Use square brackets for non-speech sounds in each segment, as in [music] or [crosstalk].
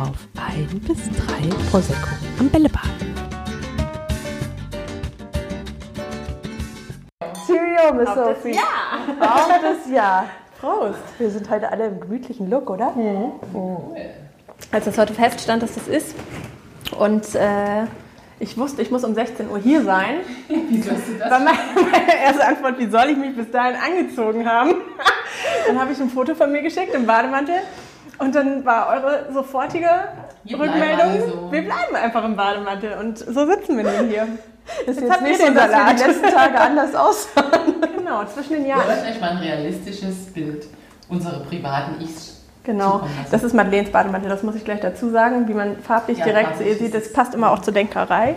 auf ein bis drei Prosecco am Bällebad. Cheerio, Miss Auf das Sophie. Jahr. Auf das Jahr. Prost. Wir sind heute alle im gemütlichen Look, oder? Als das heute feststand, dass das ist und äh, ich wusste, ich muss um 16 Uhr hier sein, [laughs] hast du das? war meine, meine erste Antwort, wie soll ich mich bis dahin angezogen haben? [laughs] Dann habe ich ein Foto von mir geschickt im Bademantel und dann war eure sofortige Wir Rückmeldung, alle so. wir bleiben einfach im Bademantel und so sitzen wir nun hier. [laughs] Ist Jetzt habt ihr den dass wir Salat. die letzten Tage anders [laughs] aussahen. Genau, zwischen den Wir Jahren. wollten euch mal ein realistisches Bild unserer privaten Ichs Genau, das ist Madeleines Bademantel, das muss ich gleich dazu sagen, wie man farblich Ja, direkt farblich sieht. Das passt immer auch zur Denkerei,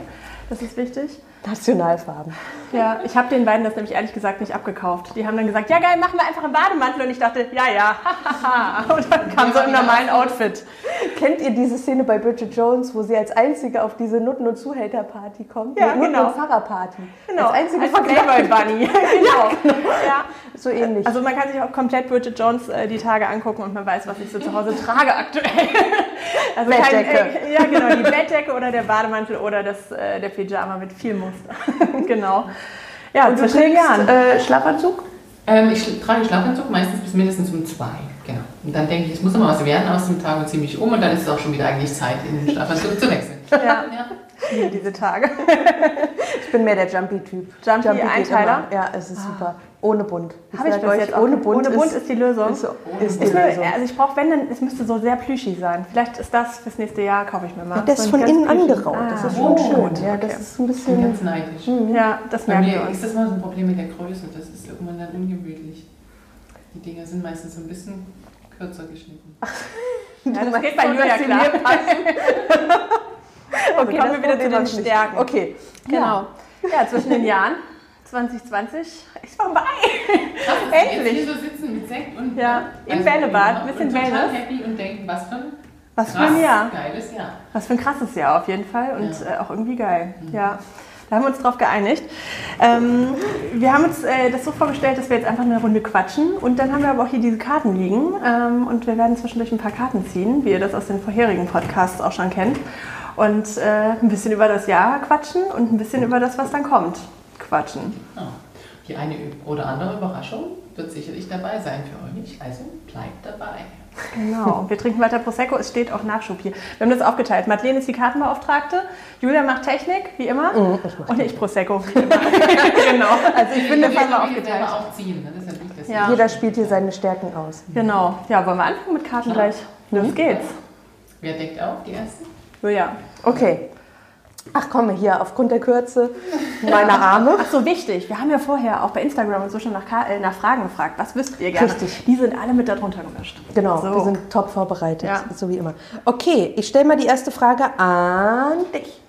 das ist wichtig. Nationalfarben. Ja, ich habe den beiden das nämlich ehrlich gesagt nicht abgekauft. Die haben dann gesagt, ja geil, machen wir einfach im Bademantel. Und ich dachte, ja, ja, [laughs] hahaha. Und dann kam so im normalen Outfit. Kennt ihr diese Szene bei Bridget Jones, wo sie als einzige auf diese Nutten- und Zuhälterparty kommt? Ja, Nutten- genau. und Pfarrerparty. Genau, Als einzige als verkleidet. Playboy Bunny. [laughs] genau. Ja. So ähnlich. Also man kann sich auch komplett Bridget Jones äh, die Tage angucken und man weiß, was ich so zu Hause trage aktuell. [laughs] Also Bettdecke. Kein, äh, ja, genau, die Bettdecke oder der Bademantel oder das, äh, der Pyjama mit viel Muster. genau. Ja, und du zwischen den trägst Jahren. äh, Schlafanzug? Ähm, ich trage Schlafanzug meistens bis mindestens um zwei. Genau. Und dann denke ich, es muss noch mal was werden aus dem Tag und ziehe mich um und dann ist es auch schon wieder eigentlich Zeit, in den Schlafanzug zu wechseln. Ja, Ja. ich liebe diese Tage. Ich bin mehr der Jumpy-Typ. Jumpy, geht Einteiler? immer. Ja, es ist super. Ohne Bunt. Habe ich bis jetzt auch. ohne Bunt, ohne Bunt ist, die Lösung. ist, so- Ohne ist die Ich will, Lösung. also ich brauche, wenn, dann, es müsste so sehr plüschig sein. Vielleicht ist das fürs nächste Jahr, kaufe ich mir mal. Der ist So von ganz innen plüschig. angeraut. Das Ah, ist schon oh, schön. Ja, okay. das ist ein Ich bin bisschen. ganz neidisch. Ja, das Bei merken wir mir uns. ist das mal so ein Problem mit der Größe. Das ist irgendwann dann ungemütlich. Die Dinger sind meistens so ein bisschen kürzer geschnitten. Ja, das geht bei Julia klar. mir passen. [laughs] Also kommen wir das wieder zu den ich. Stärken. Okay. Genau. Ja, zwischen den Jahren 2020 ist vorbei. Krass, wir Endlich. jetzt hier so sitzen mit Sekt und Ja, im Bällebad, und bisschen Wellness. happy und denken, was für ein Was für ein Jahr. geiles Jahr. Was für ein krasses Jahr auf jeden Fall und Ja. äh, auch irgendwie geil. Ja. Da haben wir uns drauf geeinigt. Ähm, wir haben uns äh, das so vorgestellt, dass wir jetzt einfach eine Runde quatschen und dann haben wir aber auch hier diese Karten liegen ähm, und wir werden zwischendurch ein paar Karten ziehen, wie ihr das aus den vorherigen Podcasts auch schon kennt und äh, ein bisschen über das Jahr quatschen und ein bisschen über das, was dann kommt, quatschen. Ah, Die eine oder andere Überraschung wird sicherlich dabei sein für euch. Also bleibt dabei. Genau. Wir trinken weiter Prosecco. Es steht auch Nachschub hier. Wir haben das aufgeteilt. Madeleine ist die Kartenbeauftragte. Julia macht Technik, wie immer. und ich Prosecco. wie immer. [laughs] genau. Also ich bin Wir das haben wir aufgeteilt. auch ziehen. Ne? Das ist ja nicht das Ja. Jeder spielt hier seine Stärken aus. Genau. Ja, wollen wir anfangen mit Karten Klar. gleich? Los geht's. Wer deckt auf? Die ersten? Julia. Okay. Ach komm, hier, aufgrund der Kürze meiner Arme. Ach so, wichtig. Wir haben ja vorher auch bei Instagram und so schon nach, äh, nach Fragen gefragt. Was wüsst ihr gerne? Richtig. Die sind alle mit darunter gemischt. Genau, So. wir sind top vorbereitet, Ja. so wie immer. Okay, ich stelle mal die erste Frage an dich.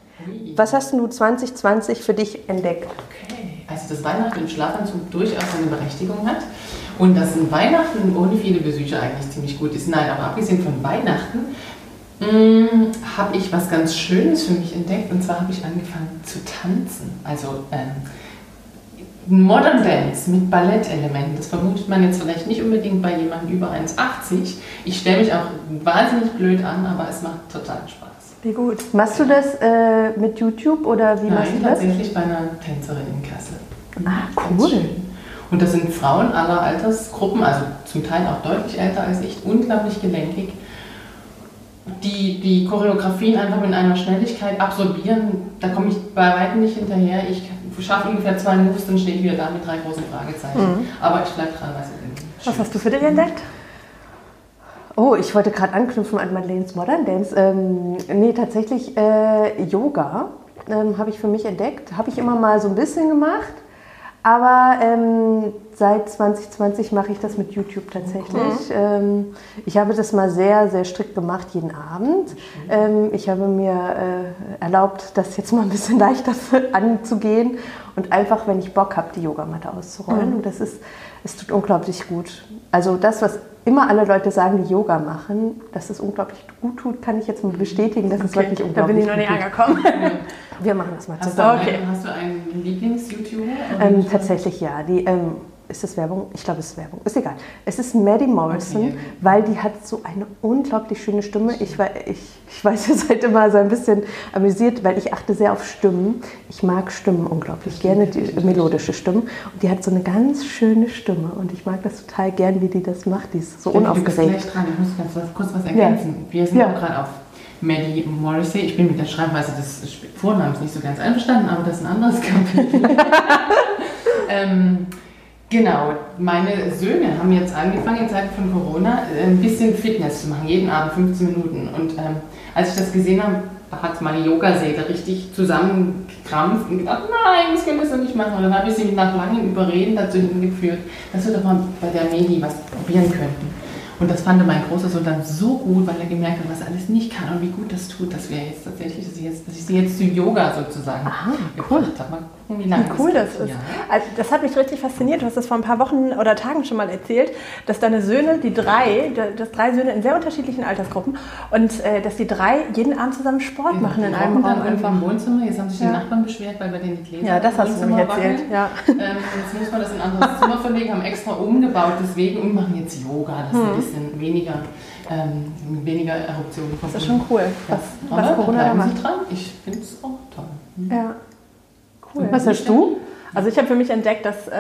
Was hast du 2020 für dich entdeckt? Okay. Also, dass Weihnachten im Schlafanzug durchaus seine Berechtigung hat. Und dass ein Weihnachten ohne viele Besucher eigentlich ziemlich gut ist. Nein, aber abgesehen von Weihnachten habe ich was ganz Schönes für mich entdeckt. Und zwar habe ich angefangen zu tanzen. Also ähm, Modern Dance mit Ballettelementen. Das vermutet man jetzt vielleicht nicht unbedingt bei jemandem über 1,80. Ich stelle mich auch wahnsinnig blöd an, aber es macht total Spaß. Wie gut. Machst du das äh, mit YouTube oder wie machst Nein, du das? tatsächlich bei einer Tänzerin in Kassel. Ah, cool. Und das sind Frauen aller Altersgruppen, also zum Teil auch deutlich älter als ich, unglaublich gelenkig, die die Choreografien einfach mit einer Schnelligkeit absorbieren. Da komme ich bei weitem nicht hinterher. Ich schaffe ungefähr zwei Moves, dann stehe ich wieder da mit drei großen Fragezeichen. Aber ich bleibe dran, bin. Was hast du für dich entdeckt? Oh, ich wollte gerade anknüpfen an Madeleines Modern Dance. Ähm, nee, tatsächlich äh, Yoga ähm, habe ich für mich entdeckt. Habe ich immer mal so ein bisschen gemacht. Aber ähm, seit 2020 mache ich das mit YouTube tatsächlich. Ähm, ich habe das mal sehr, sehr strikt gemacht, jeden Abend. Ähm, ich habe mir äh, erlaubt, das jetzt mal ein bisschen [laughs] leichter anzugehen und einfach, wenn ich Bock habe, die Yogamatte auszurollen. Und das ist, es tut unglaublich gut. Also das, was immer alle Leute sagen, die Yoga machen, dass es unglaublich gut tut, kann ich jetzt mal bestätigen, dass es wirklich da unglaublich bin ich noch nicht gut angekommen. [laughs] Wir machen das mal Hast du, zusammen. Okay. einen, hast du einen Lieblings-YouTuber? Ähm, tatsächlich ja. Die, ähm, ist das Werbung? Ich glaube, es ist Werbung. Ist egal. Es ist Maddie Morrison, Okay. weil die hat so eine unglaublich schöne Stimme. Ich, war, ich, ich weiß, [laughs] ihr seid immer so ein bisschen amüsiert, weil ich achte sehr auf Stimmen. Ich mag Stimmen unglaublich gerne, die melodische Stimmen. Und die hat so eine ganz schöne Stimme. Und ich mag das total gern, wie die das macht. Die ist so Du bist unaufgeregt. gleich dran. Ich muss ganz kurz was ergänzen. Wir sind Ja. auch gerade auf Maddie Morrissey. Ich bin mit der Schreibweise des Vornamens nicht so ganz einverstanden, aber das ist ein anderes Kapitel. [laughs] ähm, genau, meine Söhne haben jetzt angefangen in Zeiten von Corona äh, ein bisschen Fitness zu machen, jeden Abend 15 Minuten. Und ähm, als ich das gesehen habe, hat meine Yogasäge richtig zusammengekrampft und gedacht, nein, das können wir so nicht machen. Und dann habe ich sie nach langem Überreden dazu hingeführt, dass wir doch mal bei der Medi was probieren könnten. Und das fand mein großer Sohn dann so gut, weil er gemerkt hat, was er alles nicht kann und wie gut das tut, dass wir jetzt tatsächlich, dass ich, jetzt, dass ich sie jetzt zu Yoga sozusagen gebracht habe. Mal gucken, wie lange Wie cool das geht. ist. Ja. Also, das hat mich richtig fasziniert. Du hast das vor ein paar Wochen oder Tagen schon mal erzählt, dass deine Söhne, die drei, dass drei Söhne in sehr unterschiedlichen Altersgruppen und äh, dass die drei jeden Abend zusammen Sport machen in Die einem Raum. dann einfach im Wohnzimmer. Jetzt haben sich die Ja. Nachbarn beschwert, weil bei denen die Gläser Ja, das hast du nämlich erzählt. Ja. Ähm, jetzt muss man das in ein anderes Zimmer verlegen, haben extra umgebaut deswegen und machen jetzt Yoga. Das ist ein bisschen weniger, ähm, weniger Eruptionen. Das ist schon cool, was, was Corona da macht. Sie dran. Ich finde es auch toll. Ja, cool. Was hast du? Also ich habe für mich entdeckt, dass äh,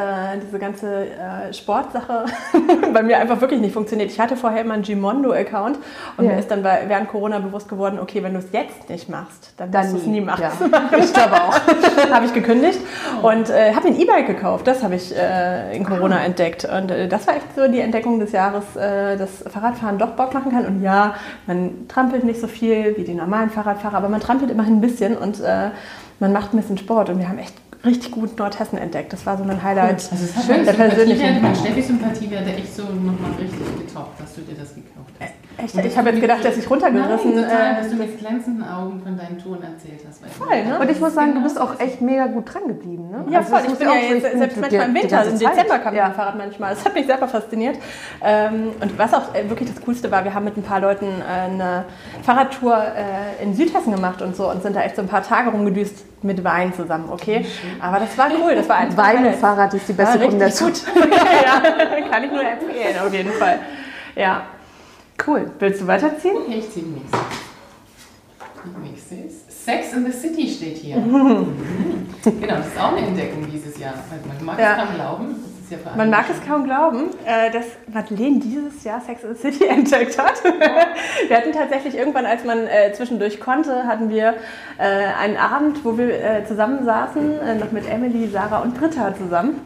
diese ganze äh, Sportsache [laughs] bei mir einfach wirklich nicht funktioniert. Ich hatte vorher immer einen Gimondo-Account und Ja. mir ist dann bei, während Corona bewusst geworden, okay, wenn du es jetzt nicht machst, dann, Dann wirst du es nie machen. Ja. Ich glaube auch. [laughs] habe ich gekündigt und äh, habe mir ein E-Bike gekauft. Das habe ich äh, in Corona entdeckt. Und äh, das war echt so die Entdeckung des Jahres, äh, dass Fahrradfahren doch Bock machen kann. Und ja, man trampelt nicht so viel wie die normalen Fahrradfahrer, aber man trampelt immerhin ein bisschen und man macht ein bisschen Sport. Und wir haben echt richtig gut Nordhessen entdeckt. Das war so mein Highlight. Also es hat Schön, der der persönliche. persönliche. Mein Steffi-Sympathiewerte echt so nochmal richtig getoppt, dass du dir das gekauft hast. Echt, ich habe jetzt gedacht, dass ich runtergerissen Nein, total, dass du mit glänzenden Augen von deinen Touren erzählt hast. weil- Voll, ne? Und ich muss sagen, du Genau. bist auch echt mega gut dran geblieben. Ne? Ja, Also voll. Ich bin auch ja jetzt selbst manchmal im Winter, ganze im. Dezember kam ich ja. dem Fahrrad manchmal. Das hat mich selber fasziniert. Ähm, und was auch äh, wirklich das Coolste war, wir haben mit ein paar Leuten äh, eine Fahrradtour äh, in Südhessen gemacht und so und sind da echt so ein paar Tage rumgedüst mit Wein zusammen, okay? Aber das war cool, das war ein Wein und Fahrrad ist die beste richtig Kombination. gut. [laughs] ja, kann ich nur empfehlen, auf jeden Fall. Ja. Cool. Willst du weiterziehen? Okay, ich ziehe die nächste. Die nächste ist Sex in the City steht hier. Mhm. [laughs] Genau, das ist auch eine Entdeckung dieses Jahr. Also Man mag Ja. es kaum glauben. Ja Man mag es kaum glauben, äh, dass Madeleine dieses Jahr Sex in the City [laughs] entdeckt hat. wir hatten tatsächlich irgendwann, als man äh, zwischendurch konnte, hatten wir äh, einen Abend, wo wir zusammen saßen, noch mit Emily, Sarah und Britta zusammen.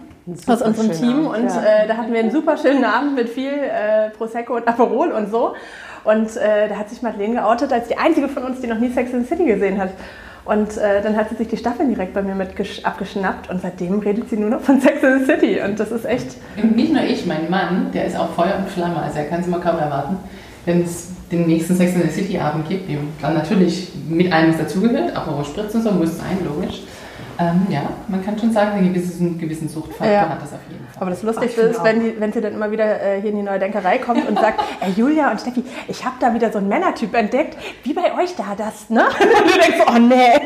Aus unserem Team Abend, und ja. äh, da hatten wir einen super schönen Abend mit viel äh, Prosecco und Aperol und so. Und äh, da hat sich Madeleine geoutet als die einzige von uns, die noch nie Sex in the City gesehen hat. Und äh, dann hat sie sich die Staffeln direkt bei mir mit gesch- abgeschnappt und seitdem redet sie nur noch von Sex in the City. Und das ist echt nicht nur ich, mein Mann, der ist auch Feuer und Flamme, also er kann es immer kaum erwarten, wenn es den nächsten Sex in the City Abend gibt, dem dann natürlich mit allem, was dazugehört, Aperol Spritz und so muss sein, logisch. Ähm, ja, man kann schon sagen, einen gewissen, gewissen Suchtfaktor Ja. hat das auf jeden Fall. Aber das Lustigste Ach, ich ist, wenn, die, wenn sie dann immer wieder äh, hier in die neue Denkerei kommt und sagt, [laughs] ey Julia und Steffi, ich habe da wieder so einen Männertyp entdeckt, wie bei euch da das, ne? [laughs] Und du denkst, so, oh nee. [laughs]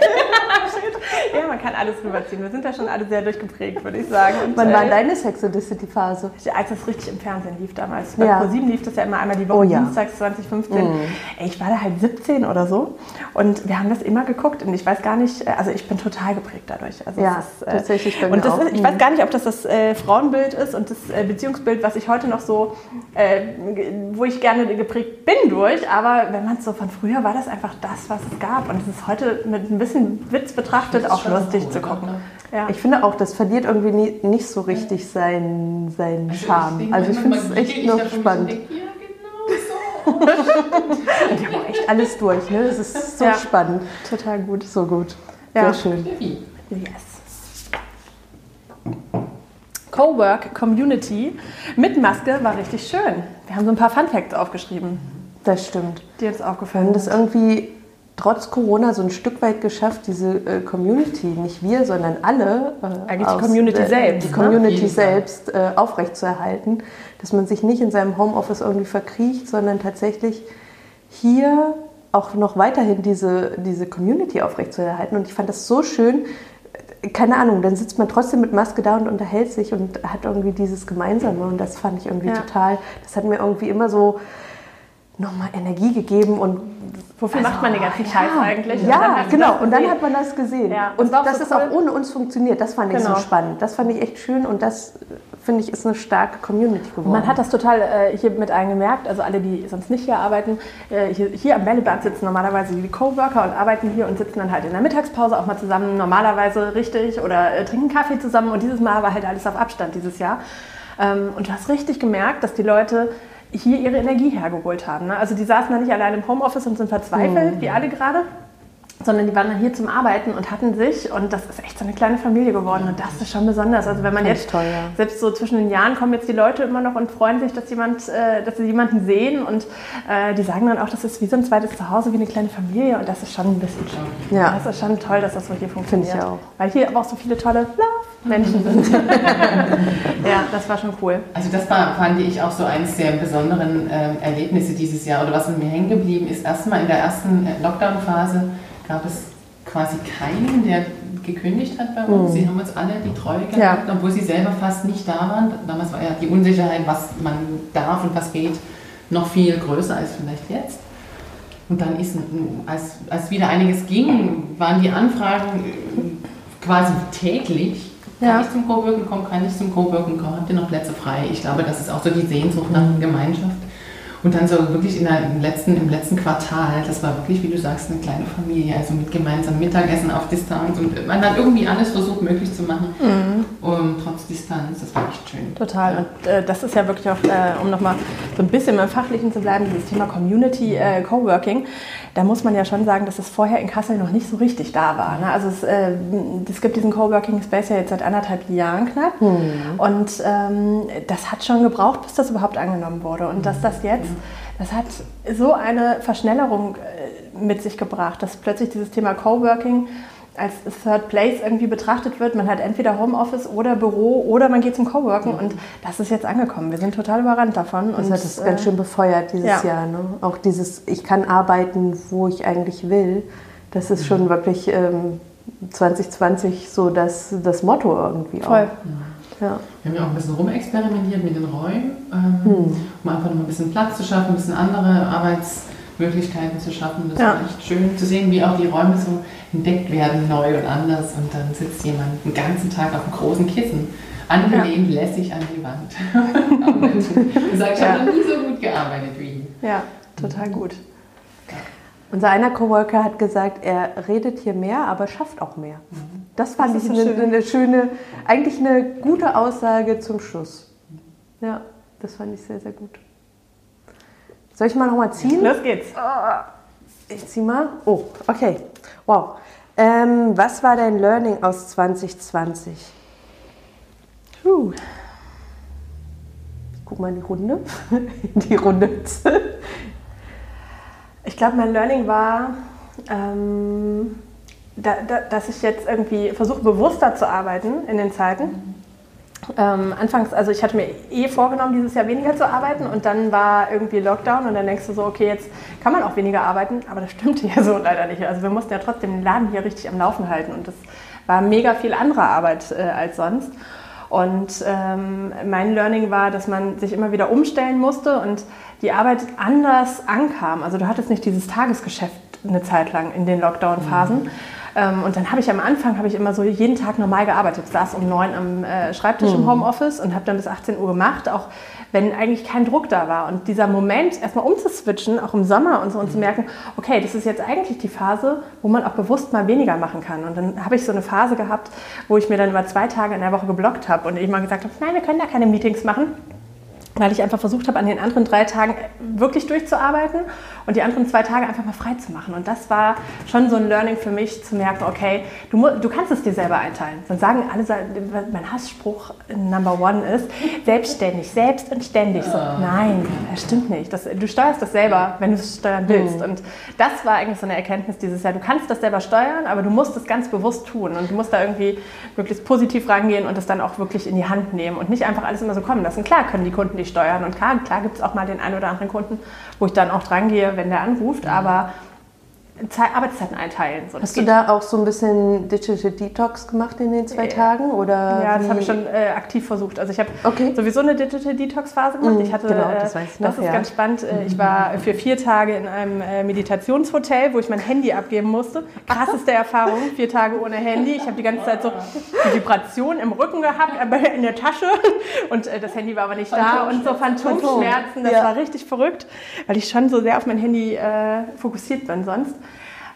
Ja, man kann alles rüberziehen. Wir sind da schon alle sehr durchgeprägt, würde ich sagen. Und, Wann war äh, deine Sex in the City Phase? als das richtig im Fernsehen lief damals. Bei Ja. ProSieben lief das ja immer einmal die Woche, Oh ja. dienstags 2015. Ey, ich war da halt 17 oder so und wir haben das immer geguckt und ich weiß gar nicht, äh, also ich bin total geprägt dadurch. Also Ja, ist, tatsächlich bei mir Und das auch. ist, ich weiß gar nicht, ob das das äh, Frauenbild ist und das äh, Beziehungsbild, was ich heute noch so, äh, wo ich gerne geprägt bin durch, aber wenn man es so von früher war, das einfach das, was es gab und es ist heute mit ein bisschen Witz betrachtet Ist auch lustig cool, zu oder? gucken. Ja. Ich finde auch, das verliert irgendwie nie, nicht so richtig seinen, seinen Charme. denke Also ich immer, finde es echt noch spannend. Ja, genau so. [laughs] Die haben auch echt alles durch, ne? Das ist so Ja. spannend. Total gut. So gut. Ja. Sehr schön. Yes. Cowork Community mit Maske war richtig schön. Wir haben so ein paar Fun Facts aufgeschrieben, Das stimmt. die haben aufgefallen das irgendwie trotz Corona so ein Stück weit geschafft, diese äh, Community, nicht wir, sondern alle, äh, Eigentlich die Community selbst, die ne? Community Fall. selbst äh, aufrechtzuerhalten, dass man sich nicht in seinem Homeoffice irgendwie verkriecht, sondern tatsächlich hier auch noch weiterhin diese, diese Community aufrechtzuerhalten. Und ich fand das so schön. keine Ahnung, dann sitzt man trotzdem mit Maske da und unterhält sich und hat irgendwie dieses Gemeinsame und das fand ich irgendwie Ja. total, das hat mir irgendwie immer so nochmal Energie gegeben und Wofür macht man den ganzen Scheiß eigentlich? Und Ja, genau. das Und dann hat man das gesehen. Ja, und das dass so es cool. auch ohne uns funktioniert, das fand ich Genau. so spannend. Das fand ich echt schön und das, finde ich, ist eine starke Community geworden. Man hat das total äh, hier mit eingemerkt, also alle, die sonst nicht hier arbeiten, äh, hier, hier am Bällebad sitzen normalerweise die Coworker und arbeiten hier und sitzen dann halt in der Mittagspause auch mal zusammen, normalerweise richtig oder äh, trinken Kaffee zusammen und dieses Mal war halt alles auf Abstand dieses Jahr. Ähm, und du hast richtig gemerkt, dass die Leute hier ihre Energie hergeholt haben. Ne? Also die saßen da nicht allein im Homeoffice und sind verzweifelt, wie alle gerade, sondern die waren dann hier zum Arbeiten und hatten sich und das ist echt so eine kleine Familie geworden und das ist schon besonders. Also wenn man jetzt toll, ja. selbst so zwischen den Jahren kommen jetzt die Leute immer noch und freuen sich, dass jemand, äh, dass sie jemanden sehen und äh, die sagen dann auch, das ist wie so ein zweites Zuhause, wie eine kleine Familie und das ist schon ein bisschen schön. Ja. Das ist schon toll, dass das so hier funktioniert. ich auch. Weil hier aber auch so viele tolle Love-Menschen sind. [laughs] ja, das war schon cool. Also das war, fand ich auch so eines der besonderen ähm, Erlebnisse dieses Jahr oder was in mir hängen geblieben ist. Erstmal in der ersten äh, Lockdown-Phase gab es quasi keinen, der gekündigt hat bei uns. Sie haben uns alle die Treue gehabt, obwohl sie selber fast nicht da waren. Damals war ja die Unsicherheit, was man darf und was geht, noch viel größer als vielleicht jetzt. Und dann ist, als, als wieder einiges ging, waren die Anfragen äh, quasi täglich. Kann Ja. ich zum Coworking kommen, kann ich zum Coworking kommen, habt ihr noch Plätze frei? Ich glaube, das ist auch so die Sehnsucht nach Gemeinschaft. Und dann so wirklich in der, im, letzten, im letzten Quartal, das war wirklich, wie du sagst, eine kleine Familie, also mit gemeinsamem Mittagessen auf Distanz und man hat irgendwie alles versucht möglich zu machen, um, trotz Distanz, das war echt schön. Total. Und äh, das ist ja wirklich auch, äh, um nochmal so ein bisschen beim Fachlichen zu bleiben, dieses Thema Community äh, Coworking. Da muss man ja schon sagen, dass es vorher in Kassel noch nicht so richtig da war. Ne? Also es, äh, es gibt diesen Coworking Space ja jetzt seit anderthalb Jahren knapp. Und ähm, das hat schon gebraucht, bis das überhaupt angenommen wurde. Und dass das jetzt, das hat so eine Verschnellerung äh, mit sich gebracht, dass plötzlich dieses Thema Coworking als Third Place irgendwie betrachtet wird. Man hat entweder Homeoffice oder Büro oder man geht zum Coworking und das ist jetzt angekommen. Wir sind total überrannt davon. Das und, hat es äh, ganz schön befeuert dieses ja. Jahr. Ne? Auch dieses, ich kann arbeiten, wo ich eigentlich will. Das ist schon wirklich ähm, 2020 so das, das Motto irgendwie Voll. auch. Ja. Wir haben ja auch ein bisschen rumexperimentiert mit den Räumen, ähm, um einfach noch ein bisschen Platz zu schaffen, ein bisschen andere Arbeitsmöglichkeiten zu schaffen. Das Ja. war echt schön zu sehen, wie auch die Räume so entdeckt werden, neu und anders. Und dann sitzt jemand den ganzen Tag auf einem großen Kissen, angelehnt, lässig an die Wand. [laughs] Und sagt, ich habe noch nie so gut gearbeitet wie hier. Ja, total gut. Unser einer Coworker hat gesagt, er redet hier mehr, aber schafft auch mehr. Das fand Das ich so eine, schön. eine schöne, eigentlich eine gute Aussage zum Schluss. Ja, das fand ich sehr, sehr gut. Soll ich mal nochmal ziehen? Los geht's. Ich zieh mal. Oh, okay. Wow. Ähm, was war dein Learning aus 2020? Puh. Ich guck mal in die Runde. In [laughs] die Runde. Ich glaube, mein Learning war, ähm, da, da, dass ich jetzt irgendwie versuche, bewusster zu arbeiten in den Zeiten. Ähm, anfangs, also ich hatte mir eh vorgenommen, dieses Jahr weniger zu arbeiten und dann war irgendwie Lockdown und dann denkst du so, okay, jetzt kann man auch weniger arbeiten, aber das stimmte [laughs] ja so leider nicht. Also wir mussten ja trotzdem den Laden hier richtig am Laufen halten und das war mega viel andere Arbeit äh, als sonst. Und ähm, mein Learning war, dass man sich immer wieder umstellen musste und die Arbeit anders ankam. Also du hattest nicht dieses Tagesgeschäft eine Zeit lang in den Lockdown-Phasen. Ähm, und dann habe ich am Anfang habe ich immer so jeden Tag normal gearbeitet. Ich saß um neun am äh, Schreibtisch im Homeoffice und habe dann bis 18 Uhr gemacht, auch wenn eigentlich kein Druck da war. Und dieser Moment, erstmal umzuswitchen, auch im Sommer und so, und zu merken, okay, das ist jetzt eigentlich die Phase, wo man auch bewusst mal weniger machen kann. Und dann habe ich so eine Phase gehabt, wo ich mir dann immer zwei Tage in der Woche geblockt habe und eben mal gesagt habe, nein, wir können da keine Meetings machen weil ich einfach versucht habe, an den anderen drei Tagen wirklich durchzuarbeiten und die anderen zwei Tage einfach mal frei zu machen. Und das war schon so ein Learning für mich, zu merken, okay, du, du kannst es dir selber einteilen. Dann sagen alle, mein Hassspruch Number One ist, selbstständig, selbst und ständig. So, nein, das stimmt nicht. Das, du steuerst das selber, wenn du es steuern willst. Und das war eigentlich so eine Erkenntnis dieses Jahr. Du kannst das selber steuern, aber du musst es ganz bewusst tun. Und du musst da irgendwie möglichst positiv rangehen und das dann auch wirklich in die Hand nehmen und nicht einfach alles immer so kommen lassen. Klar können die Kunden die steuern und klar, klar gibt es auch mal den einen oder anderen Kunden, wo ich dann auch dran gehe, wenn der anruft, aber Arbeitszeiten einteilen. So, Hast du da auch so ein bisschen Digital Detox gemacht in den zwei Äh, Tagen? Oder Ja, das habe ich schon äh, aktiv versucht. Also ich habe Okay. sowieso eine Digital Detox Phase gemacht. Mhm, ich hatte, genau, äh, das weiß ich noch, das ist ja. ganz spannend. Äh, Ich war für vier Tage in einem äh, Meditationshotel, wo ich mein Handy abgeben musste. Krasseste Erfahrung, vier Tage ohne Handy. Ich habe die ganze Zeit so die Vibration im Rücken gehabt, in der Tasche und das Handy war aber nicht da und so Phantomschmerzen. Das Ja. war richtig verrückt, weil ich schon so sehr auf mein Handy äh, fokussiert bin sonst.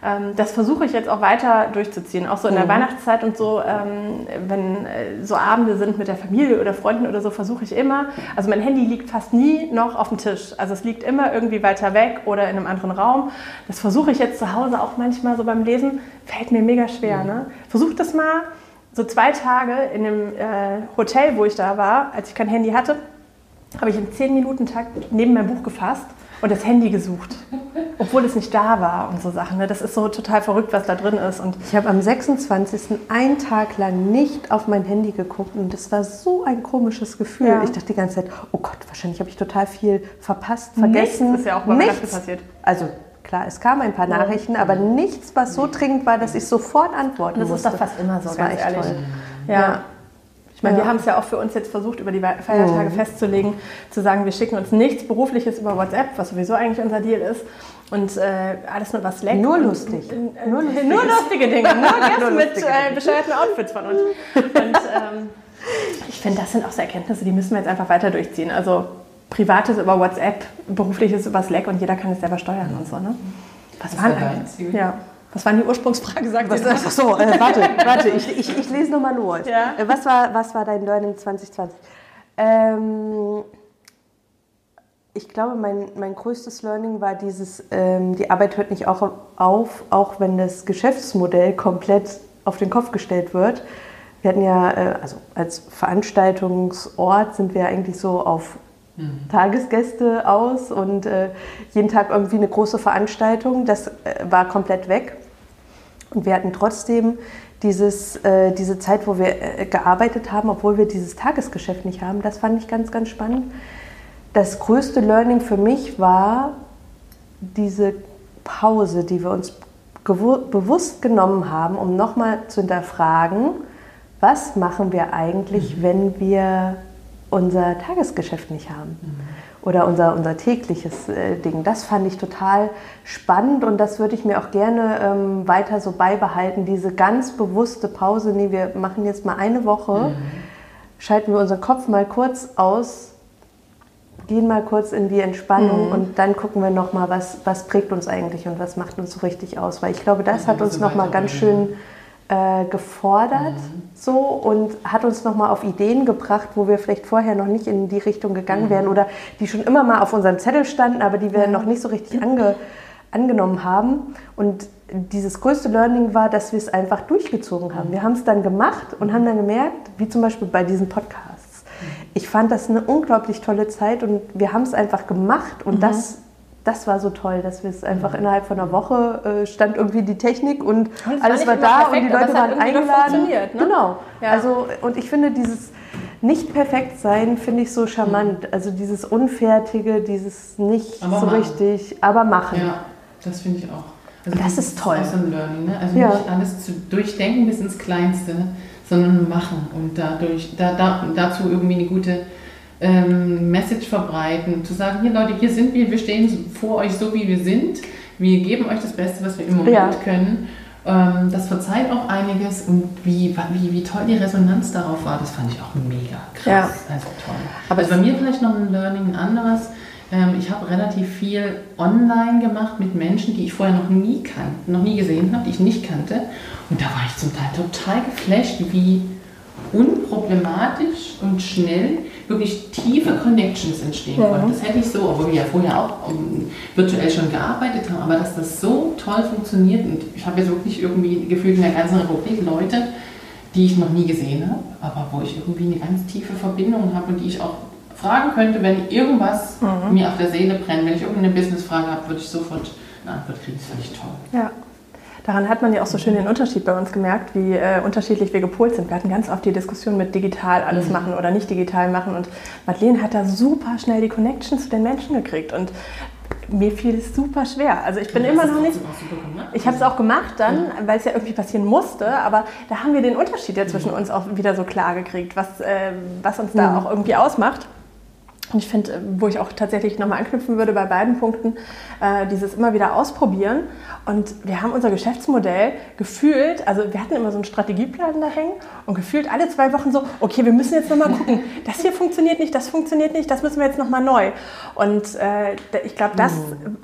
Ähm, das versuche ich jetzt auch weiter durchzuziehen, auch so in der Weihnachtszeit und so, ähm, wenn äh, so Abende sind mit der Familie oder Freunden oder so, versuche ich immer, also mein Handy liegt fast nie noch auf dem Tisch, also es liegt immer irgendwie weiter weg oder in einem anderen Raum. Das versuche ich jetzt zu Hause auch manchmal so beim Lesen, fällt mir mega schwer. Ne? Versuch das mal, so zwei Tage in dem äh, Hotel, wo ich da war, als ich kein Handy hatte, habe ich im 10-Minuten-Takt neben mein Buch gefasst und das Handy gesucht, obwohl es nicht da war und so Sachen. Ne? Das ist so total verrückt, was da drin ist. Und Ich habe am 26. einen Tag lang nicht auf mein Handy geguckt und das war so ein komisches Gefühl. Ja. Ich dachte die ganze Zeit, oh Gott, wahrscheinlich habe ich total viel verpasst, vergessen. Nichts ist ja auch bei Weihnachten passiert. Also klar, es kamen ein paar Nachrichten, aber nichts, was so dringend war, dass ich sofort antworten das ist musste. doch fast immer so, Das ganz ehrlich. toll. Ja. Ich meine, Ja. wir haben es ja auch für uns jetzt versucht, über die Feiertage festzulegen, zu sagen, wir schicken uns nichts Berufliches über WhatsApp, was sowieso eigentlich unser Deal ist. Und äh, alles mit was Slack. Nur und, lustig. Äh, nur, lustige. nur lustige Dinge. [laughs] Nur Gäste mit äh, bescheuerten Outfits von uns. Und ähm, ich finde, das sind auch so Erkenntnisse, die müssen wir jetzt einfach weiter durchziehen. Also Privates über WhatsApp, Berufliches über Slack und jeder kann es selber steuern und so. Ne? Was, war eigentlich? Julia? Ja. Was war die Ursprungsfrage? Sagt Was, ach so, äh, warte, warte, ich, ich, ich lese nochmal los. Ja. Äh, Was, war, was war dein Learning 2020? Ähm, ich glaube, mein, mein größtes Learning war dieses, ähm, die Arbeit hört nicht auch auf, auch wenn das Geschäftsmodell komplett auf den Kopf gestellt wird. Wir hatten ja, äh, also als Veranstaltungsort sind wir eigentlich so auf Tagesgäste aus und äh, jeden Tag irgendwie eine große Veranstaltung. Das äh, war komplett weg. Und wir hatten trotzdem dieses, äh, diese Zeit, wo wir äh, gearbeitet haben, obwohl wir dieses Tagesgeschäft nicht haben. Das fand ich ganz, ganz spannend. Das größte Learning für mich war diese Pause, die wir uns bewusst genommen haben, um nochmal zu hinterfragen, was machen wir eigentlich, wenn wir unser Tagesgeschäft nicht haben oder unser, unser tägliches äh, Ding. Das fand ich total spannend und das würde ich mir auch gerne ähm, weiter so beibehalten, diese ganz bewusste Pause. Nee, wir machen jetzt mal eine Woche, schalten wir unseren Kopf mal kurz aus, gehen mal kurz in die Entspannung und dann gucken wir nochmal, was, was prägt uns eigentlich und was macht uns so richtig aus. Weil ich glaube, das Ja, hat uns nochmal ganz schön äh, gefordert so und hat uns nochmal auf Ideen gebracht, wo wir vielleicht vorher noch nicht in die Richtung gegangen wären oder die schon immer mal auf unserem Zettel standen, aber die wir noch nicht so richtig ange, angenommen haben. Und dieses größte Learning war, dass wir es einfach durchgezogen haben. Wir haben es dann gemacht und haben dann gemerkt, wie zum Beispiel bei diesen Podcasts. Ich fand das eine unglaublich tolle Zeit und wir haben es einfach gemacht und das, das war so toll, dass wir es einfach innerhalb von einer Woche äh, stand irgendwie die Technik und, Und alles war da perfekt, und die Leute waren eingeladen. ne? Genau. Ja. Also und ich finde dieses nicht perfekt sein finde ich so charmant. Also dieses unfertige, dieses nicht Aber so machen. richtig, aber machen. Ja, das finde ich auch. Also Das ist toll. ein Learning, ne? Also Ja. nicht alles zu durchdenken bis ins Kleinste, sondern machen und dadurch, da, da, dazu irgendwie eine gute ähm, Message verbreiten, zu sagen, hier Leute, hier sind wir, wir stehen vor euch so, wie wir sind, wir geben euch das Beste, was wir im Moment Ja. können. Ähm, das verzeiht auch einiges und wie, wie, wie toll die Resonanz darauf war, das fand ich auch mega krass. Ja. Also toll. Aber also bei mir vielleicht noch ein Learning, ein anderes. Ähm, ich habe relativ viel online gemacht mit Menschen, die ich vorher noch nie kannte, noch nie gesehen habe, die ich nicht kannte. Und da war ich zum Teil total geflasht, wie unproblematisch und schnell wirklich tiefe Connections entstehen konnten. Das hätte ich so, obwohl wir ja vorher auch um, virtuell schon gearbeitet haben, aber dass das so toll funktioniert und ich habe jetzt wirklich irgendwie gefühlt in der ganzen Republik Leute, die ich noch nie gesehen habe, aber wo ich irgendwie eine ganz tiefe Verbindung habe und die ich auch fragen könnte, wenn irgendwas mir auf der Seele brennt, wenn ich irgendeine Businessfrage habe, würde ich sofort eine Antwort kriegen. Das finde ich toll. Ja. Daran hat man ja auch so schön den Unterschied bei uns gemerkt, wie äh, unterschiedlich wir gepolt sind. Wir hatten ganz oft die Diskussion mit digital alles machen oder nicht digital machen. Und Madeleine hat da super schnell die Connection zu den Menschen gekriegt. Und mir fiel es super schwer. Also ich bin immer noch nicht. Ich habe es auch gemacht dann, weil es ja irgendwie passieren musste. Aber da haben wir den Unterschied ja zwischen uns auch wieder so klar gekriegt, was, äh, was uns da auch irgendwie ausmacht. Und ich finde, äh, wo ich auch tatsächlich nochmal anknüpfen würde bei beiden Punkten, äh, dieses immer wieder ausprobieren. Und wir haben unser Geschäftsmodell gefühlt, also wir hatten immer so einen Strategieplan da hängen und gefühlt alle zwei Wochen so, okay, wir müssen jetzt nochmal gucken, [laughs] das hier funktioniert nicht, das funktioniert nicht, das müssen wir jetzt nochmal neu. Und äh, ich glaube, das,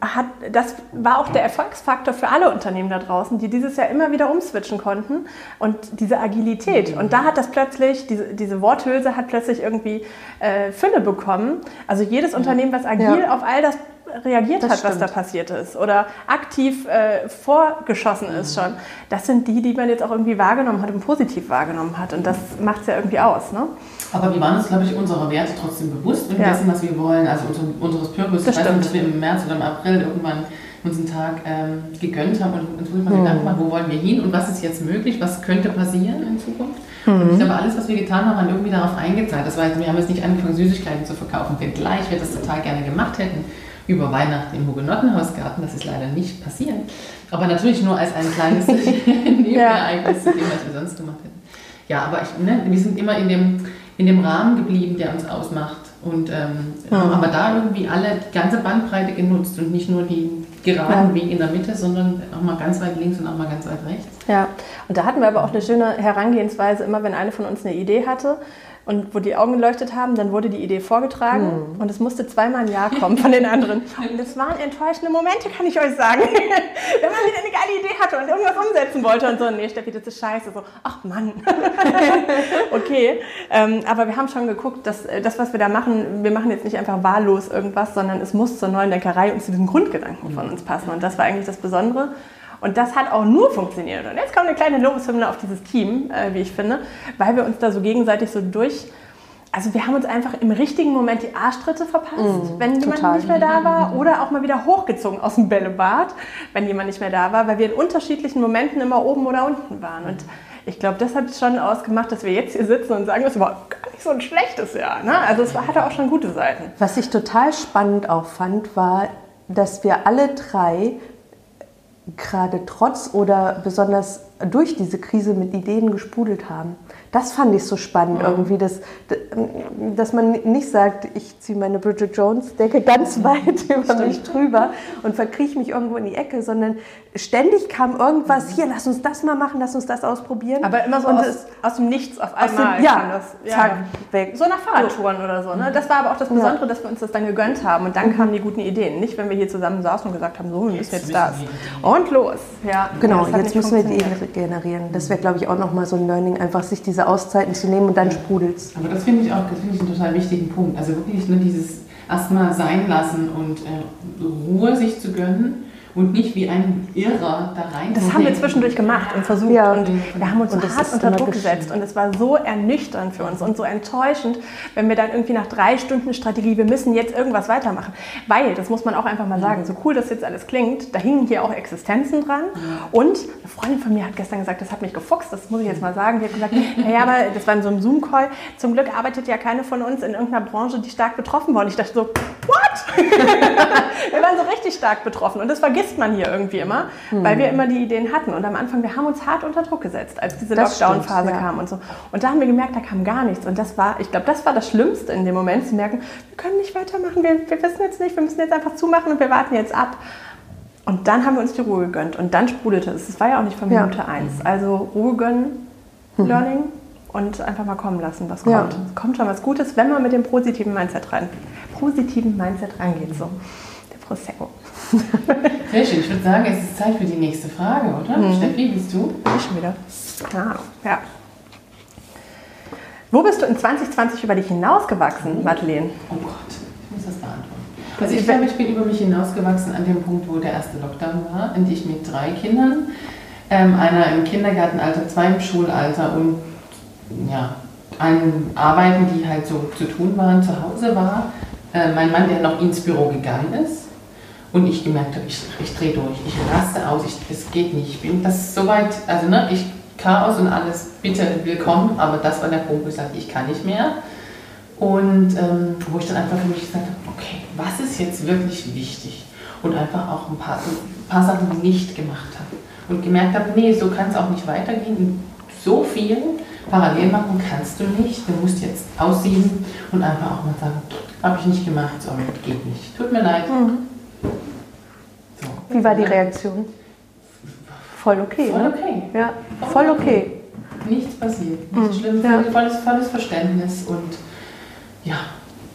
hat, das war auch der Erfolgsfaktor für alle Unternehmen da draußen, die dieses Jahr immer wieder umswitchen konnten und diese Agilität. Und da hat das plötzlich, diese, diese Worthülse hat plötzlich irgendwie äh, Fülle bekommen. Also jedes Unternehmen, was agil ja. auf all das reagiert das hat, stimmt. was da passiert ist oder aktiv äh, vorgeschossen mhm. ist schon. Das sind die, die man jetzt auch irgendwie wahrgenommen hat und positiv wahrgenommen hat. Und das macht es ja irgendwie aus. Ne? Aber wir waren uns, glaube ich, unserer Werte trotzdem bewusst und ja. dessen, was wir wollen, also unser, unseres Purpose. Das ich weiß nicht, dass wir im März oder im April irgendwann uns einen Tag ähm, gegönnt haben und uns wirklich mal mhm. Gedanken machen, wo wollen wir hin und was ist jetzt möglich, was könnte passieren in Zukunft. Mhm. Und ich glaube, alles, was wir getan haben, haben irgendwie darauf eingezahlt. Das heißt, wir haben jetzt nicht angefangen, Süßigkeiten zu verkaufen, wenngleich wir das total gerne gemacht hätten über Weihnachten im Hugenottenhausgarten. Das ist leider nicht passiert. Aber natürlich nur als ein kleines [laughs] Nebenereignis zu dem, was wir sonst gemacht hätten. Ja, aber ich, ne, wir sind immer in dem, in dem Rahmen geblieben, der uns ausmacht. Und ähm, ja. haben aber da irgendwie alle die ganze Bandbreite genutzt und nicht nur die geraden ja. Weg in der Mitte, sondern auch mal ganz weit links und auch mal ganz weit rechts. Ja, und da hatten wir aber auch eine schöne Herangehensweise, immer wenn eine von uns eine Idee hatte, und wo die Augen geleuchtet haben, dann wurde die Idee vorgetragen hm. und es musste zweimal ein Ja kommen von den anderen. [laughs] Und es waren enttäuschende Momente, kann ich euch sagen. [laughs] Wenn man wieder eine geile Idee hatte und irgendwas umsetzen wollte und so, nee, Steffi, das ist scheiße. So, ach Mann. [laughs] okay, ähm, aber wir haben schon geguckt, dass äh, das, was wir da machen, wir machen jetzt nicht einfach wahllos irgendwas, sondern es muss zur neuen Denkerei und zu diesen Grundgedanken von uns passen. Und das war eigentlich das Besondere. Und das hat auch nur funktioniert. Und jetzt kommt eine kleine Lobeshymne auf dieses Team, äh, wie ich finde, weil wir uns da so gegenseitig so durch. Also wir haben uns einfach im richtigen Moment die Arschtritte verpasst, mm, wenn jemand total. nicht mehr da war, oder auch mal wieder hochgezogen aus dem Bällebad, wenn jemand nicht mehr da war, weil wir in unterschiedlichen Momenten immer oben oder unten waren. Und ich glaube, das hat schon ausgemacht, dass wir jetzt hier sitzen und sagen, das war gar nicht so ein schlechtes Jahr. Ne? Also es hatte auch schon gute Seiten. Was ich total spannend auch fand, war, dass wir alle drei gerade trotz oder besonders durch diese Krise mit Ideen gesprudelt haben. Das fand ich so spannend ja. irgendwie, dass, dass man nicht sagt, ich ziehe meine Bridget Jones Decke ganz [laughs] weit über mich drüber und verkrieche mich irgendwo in die Ecke, sondern ständig kam irgendwas, hier, lass uns das mal machen, lass uns das ausprobieren. Aber immer so aus, aus, dem Nichts auf einmal. Dem, ja, das, zack, ja. weg. So nach Fahrradtouren so. oder so. Ne? Das war aber auch das Besondere, ja. dass wir uns das dann gegönnt haben und dann mhm. kamen die guten Ideen. Nicht, wenn wir hier zusammen saßen und gesagt haben, so, wir müssen jetzt, das. Und los. Ja, genau, jetzt müssen wir Ideen generieren. Das wäre, glaube ich, auch nochmal so ein Learning, einfach sich diese Auszeiten zu nehmen und dann sprudelt es. Aber das finde ich auch das find ich einen total wichtigen Punkt. Also wirklich nur dieses erstmal sein lassen und äh, Ruhe sich zu gönnen und nicht wie ein Irrer da rein. Das haben wir zwischendurch gemacht und versucht ja. und wir haben uns und hart unter Druck gesetzt und es war so ernüchternd für uns und so enttäuschend, wenn wir dann irgendwie nach drei Stunden Strategie, wir müssen jetzt irgendwas weitermachen, weil, das muss man auch einfach mal sagen, so cool das jetzt alles klingt, da hingen hier auch Existenzen dran und eine Freundin von mir hat gestern gesagt, das hat mich gefuchst, das muss ich jetzt mal sagen, die hat gesagt, naja, aber das war in so einem Zoom-Call, zum Glück arbeitet ja keine von uns in irgendeiner Branche, die stark betroffen war und ich dachte so, what? [laughs] wir waren so richtig stark betroffen und das vergisst vergisst man hier irgendwie immer, hm. weil wir immer die Ideen hatten. Und am Anfang, wir haben uns hart unter Druck gesetzt, als diese Lockdown-Phase ja. kam und so. Und da haben wir gemerkt, da kam gar nichts. Und das war, ich glaube, das war das Schlimmste in dem Moment, zu merken, wir können nicht weitermachen, wir, wir wissen jetzt nicht, wir müssen jetzt einfach zumachen und wir warten jetzt ab. Und dann haben wir uns die Ruhe gegönnt und dann sprudelte es. Es war ja auch nicht von Minute ja. eins. Also Ruhe gönnen, mhm. Learning und einfach mal kommen lassen, was kommt. Ja. Es kommt schon was Gutes, wenn man mit dem positiven Mindset rein, positiven Mindset reingeht. So. Der Prosecco. [laughs] Sehr schön. Ich würde sagen, es ist Zeit für die nächste Frage, oder? Mhm. Steffi, bist du? Ich schon wieder. Ah, ja. Wo bist du in 2020 über dich hinausgewachsen, Madeleine? Oh Gott, ich muss das beantworten. Also ich glaube, ich bin über mich hinausgewachsen an dem Punkt, wo der erste Lockdown war und ich mit drei Kindern, ähm, einer im Kindergartenalter, zwei im Schulalter und ja, an Arbeiten, die halt so zu tun waren, zu Hause war. Äh, mein Mann, der noch ins Büro gegangen ist, und ich gemerkt habe, ich, ich drehe durch, ich raste aus, es geht nicht. Ich bin das soweit, also ne, ich Chaos und alles, bitte willkommen, aber das war der Punkt, wo ich sagte, ich kann nicht mehr. Und ähm, wo ich dann einfach für mich gesagt habe, okay, was ist jetzt wirklich wichtig? und einfach auch ein paar, ein paar Sachen nicht gemacht habe. Und gemerkt habe, nee, so kann es auch nicht weitergehen. So viel parallel machen kannst du nicht. Du musst jetzt aussieben und einfach auch mal sagen, habe ich nicht gemacht, sorry, geht nicht. Tut mir leid. Mhm. Wie war die Reaktion? Voll okay, Voll ne? okay. Ja, voll okay. Nichts passiert. Nichts Mhm. Schlimmes. Ja. Volles, volles Verständnis und ja,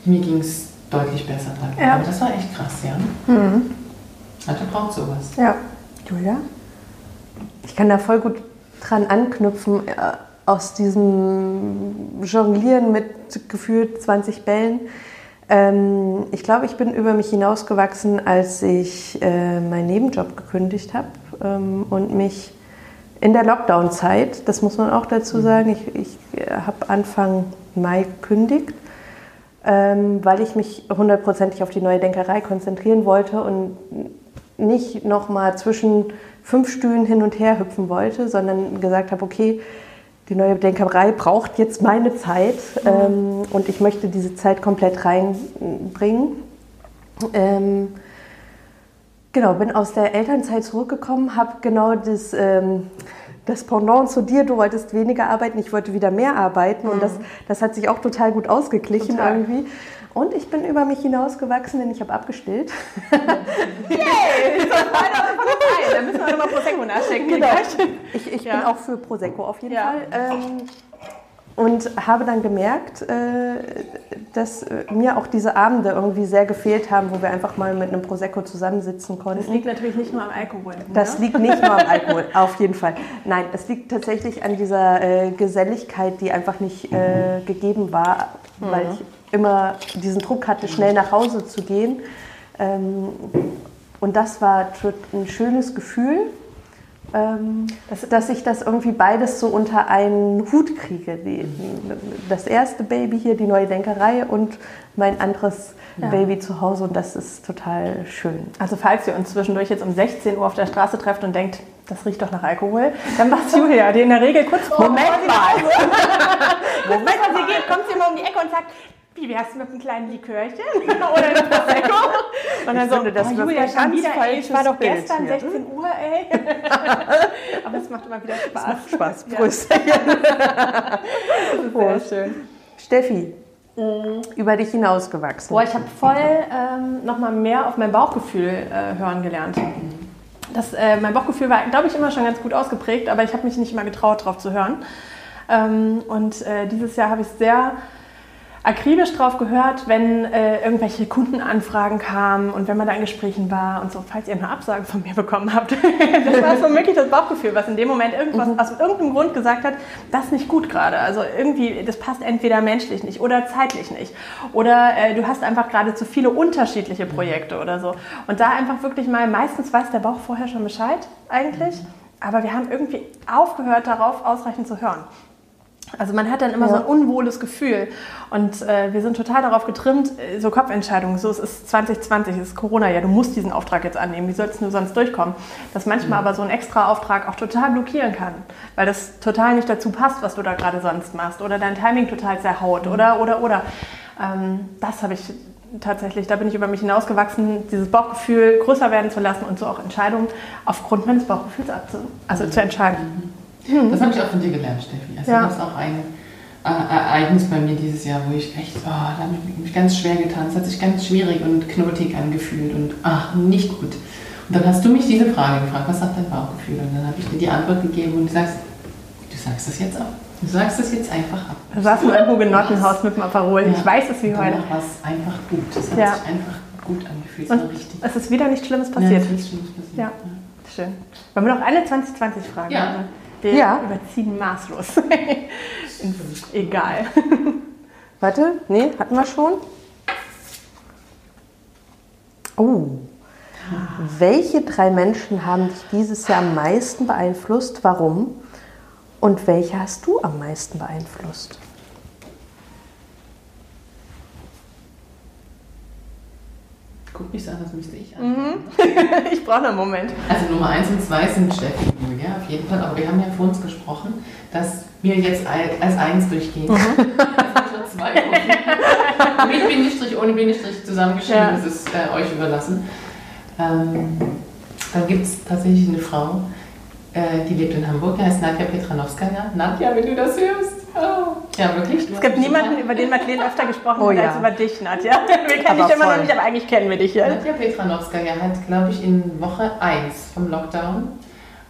mir ging es deutlich besser dann. Ja. Aber das war echt krass, ja. Mhm. Also braucht sowas. Ja. Julia? Ich kann da voll gut dran anknüpfen, äh, aus diesem Jonglieren mit gefühlt 20 Bällen. Ähm, ich glaube, ich bin über mich hinausgewachsen, als ich äh, meinen Nebenjob gekündigt habe ähm, und mich in der Lockdown-Zeit, das muss man auch dazu sagen, ich, ich äh, habe Anfang Mai gekündigt, ähm, weil ich mich hundertprozentig auf die neue Denkerei konzentrieren wollte und nicht nochmal zwischen fünf Stühlen hin und her hüpfen wollte, sondern gesagt habe, okay, die neue Denkerei braucht jetzt meine Zeit ähm, und ich möchte diese Zeit komplett reinbringen. Ähm, genau, bin aus der Elternzeit zurückgekommen, habe genau das, ähm, das Pendant zu dir, du wolltest weniger arbeiten, ich wollte wieder mehr arbeiten und das, das hat sich auch total gut ausgeglichen Total. irgendwie. Und ich bin über mich hinausgewachsen, denn ich habe abgestillt. Da müssen wir nochmal Prosecco nachschenken. Genau. Ich, ich Ja. bin auch für Prosecco auf jeden Ja. Fall. Ähm, und habe dann gemerkt, äh, dass äh, mir auch diese Abende irgendwie sehr gefehlt haben, wo wir einfach mal mit einem Prosecco zusammensitzen Das konnten. liegt natürlich nicht nur am Alkohol. Das ne? liegt nicht nur am Alkohol, [laughs] auf jeden Fall. Nein, es liegt tatsächlich an dieser äh, Geselligkeit, die einfach nicht äh, gegeben war, weil ich immer diesen Druck hatte, schnell nach Hause zu gehen. Ähm, und das war ein schönes Gefühl, ähm, dass, ich das irgendwie beides so unter einen Hut kriege. Das erste Baby hier, die neue Denkerei und mein anderes Baby zu Hause und das ist total schön. Also falls ihr uns zwischendurch jetzt um 16 Uhr auf der Straße trefft und denkt, das riecht doch nach Alkohol, dann macht [laughs] Julia, die in der Regel kurz [laughs] vor Moment mal. Moment, wenn sie geht, kommt sie immer um die Ecke und sagt, wie wär's mit einem kleinen Likörchen [laughs] oder einem Prosecco? Und dann Ich so, finde, das oh, ist Julia, ein schon wieder, ey, ich war doch falsches gestern Bild hier. 16 Uhr, ey. [laughs] Aber es macht immer wieder Spaß. Macht Spaß. Ja. Prost. [laughs] Sehr schön. Steffi, über dich hinausgewachsen. Boah, ich habe voll ähm, nochmal mehr auf mein Bauchgefühl äh, hören gelernt. Das, äh, mein Bauchgefühl war, glaube ich, immer schon ganz gut ausgeprägt, aber ich habe mich nicht immer getraut, drauf zu hören. Ähm, und äh, dieses Jahr habe ich sehr akribisch drauf gehört, wenn äh, irgendwelche Kundenanfragen kamen und wenn man da in Gesprächen war und so, falls ihr eine Absage von mir bekommen habt. [laughs] das war so wirklich das Bauchgefühl, was in dem Moment irgendwas aus irgendeinem Grund gesagt hat, das ist nicht gut gerade. Also irgendwie, das passt entweder menschlich nicht oder zeitlich nicht. Oder äh, du hast einfach gerade zu viele unterschiedliche Projekte oder so. Und da einfach wirklich mal, meistens weiß der Bauch vorher schon Bescheid eigentlich, aber wir haben irgendwie aufgehört darauf, ausreichend zu hören. Also man hat dann immer Ja. so ein unwohles Gefühl und äh, wir sind total darauf getrimmt, äh, so Kopfentscheidungen, so es ist 2020, es ist Corona, ja du musst diesen Auftrag jetzt annehmen, wie sollst du sonst durchkommen? Dass manchmal aber so ein extra Auftrag auch total blockieren kann, weil das total nicht dazu passt, was du da gerade sonst machst oder dein Timing total zerhaut oder, oder, oder. Ähm, das habe ich tatsächlich, da bin ich über mich hinausgewachsen, dieses Bauchgefühl größer werden zu lassen und so auch Entscheidungen aufgrund meines Bauchgefühls abzu also zu entscheiden. Das habe ich auch von dir gelernt, Steffi. Also Ja. das ist auch ein äh, Ereignis bei mir dieses Jahr, wo ich echt, oh, da habe ich mich ganz schwer getan. Es hat sich ganz schwierig und knotig angefühlt und ach, nicht gut. Und dann hast du mich diese Frage gefragt, was sagt dein Bauchgefühl? Und dann habe ich dir die Antwort gegeben und du sagst, du sagst das jetzt ab. Du sagst das jetzt einfach ab. Saßen wir im Hugenottenhaus mit dem Aperol. Ich Ja. weiß es wie heute. War es einfach gut. Es hat Ja. sich einfach gut angefühlt. Es war richtig. es ist wieder nichts Schlimmes Ja, passiert. es ist Schlimmes passiert. Ja. Schön. Wollen wir noch eine 2020-Frage? Ja. Wir Ja. überziehen maßlos. [laughs] Egal. Warte, nee, hatten wir schon? Oh. Welche drei Menschen haben dich dieses Jahr am meisten beeinflusst? Warum? Und welche hast du am meisten beeinflusst? Guck mich so an, als müsste ich Mhm. an. [laughs] ich brauche einen Moment. Also Nummer eins und zwei sind Steffi und Julia, auf jeden Fall. Aber wir haben ja vor uns gesprochen, dass wir jetzt al- als eins durchgehen. Mhm. [laughs] Schon zwei. Mit Bindestrich, ohne Bindestrich zusammengeschrieben, Ja. das ist äh, euch überlassen. Ähm, dann gibt es tatsächlich eine Frau, äh, die lebt in Hamburg, die heißt Nadja Petranowskaja. Nadja, wenn du das hörst. Oh. Ja, wirklich. Es gibt niemanden, über den Madeleine öfter gesprochen Oh hat, ja. als über dich, Nadja. Wir kennen Aber dich immer voll. noch nicht, aber eigentlich kennen wir dich ja. Nadja Petranowskaja hat, glaube ich, in Woche 1 vom Lockdown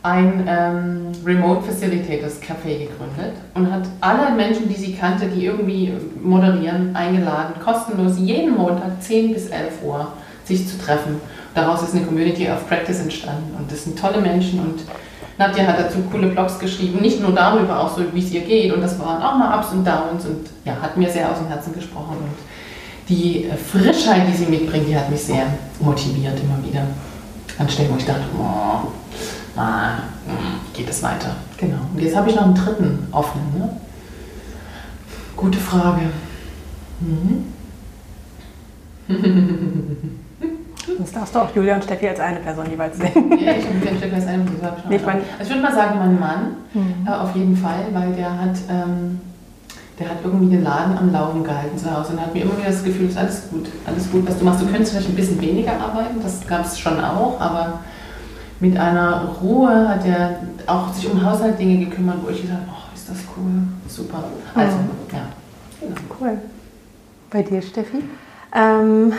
ein ähm, Remote Facilitators Café gegründet und hat alle Menschen, die sie kannte, die irgendwie moderieren, eingeladen, kostenlos jeden Montag 10 bis 11 Uhr sich zu treffen. Daraus ist eine Community of Practice entstanden und das sind tolle Menschen und Nadja hat dazu coole Blogs geschrieben, nicht nur darüber, auch so, wie es ihr geht und das waren auch mal Ups und Downs und ja, hat mir sehr aus dem Herzen gesprochen und die äh, Frischheit, die sie mitbringt, die hat mich sehr motiviert immer wieder. An Stellen, wo ich dachte, oh, ah, geht es weiter. Genau. Und jetzt habe ich noch einen dritten offenen. Ne? Gute Frage. Mhm. [laughs] Sonst darfst du auch Julia und Steffi als eine Person jeweils sehen. Ja, ich habe mit dem Stück als einem, das habe ich Nee, mein- Also ich würde mal sagen, mein Mann, Mhm. äh, auf jeden Fall, weil der hat, ähm, der hat irgendwie den Laden am Laufen gehalten zu Hause und hat mir immer wieder das Gefühl, es ist alles gut, alles gut, was du machst. Du könntest vielleicht ein bisschen weniger arbeiten, das gab es schon auch, aber mit einer Ruhe hat er auch sich um Haushaltdinge gekümmert, wo ich gesagt habe, oh, ist das cool, super. Also, Mhm. ja. Cool. Bei dir, Steffi? Ähm,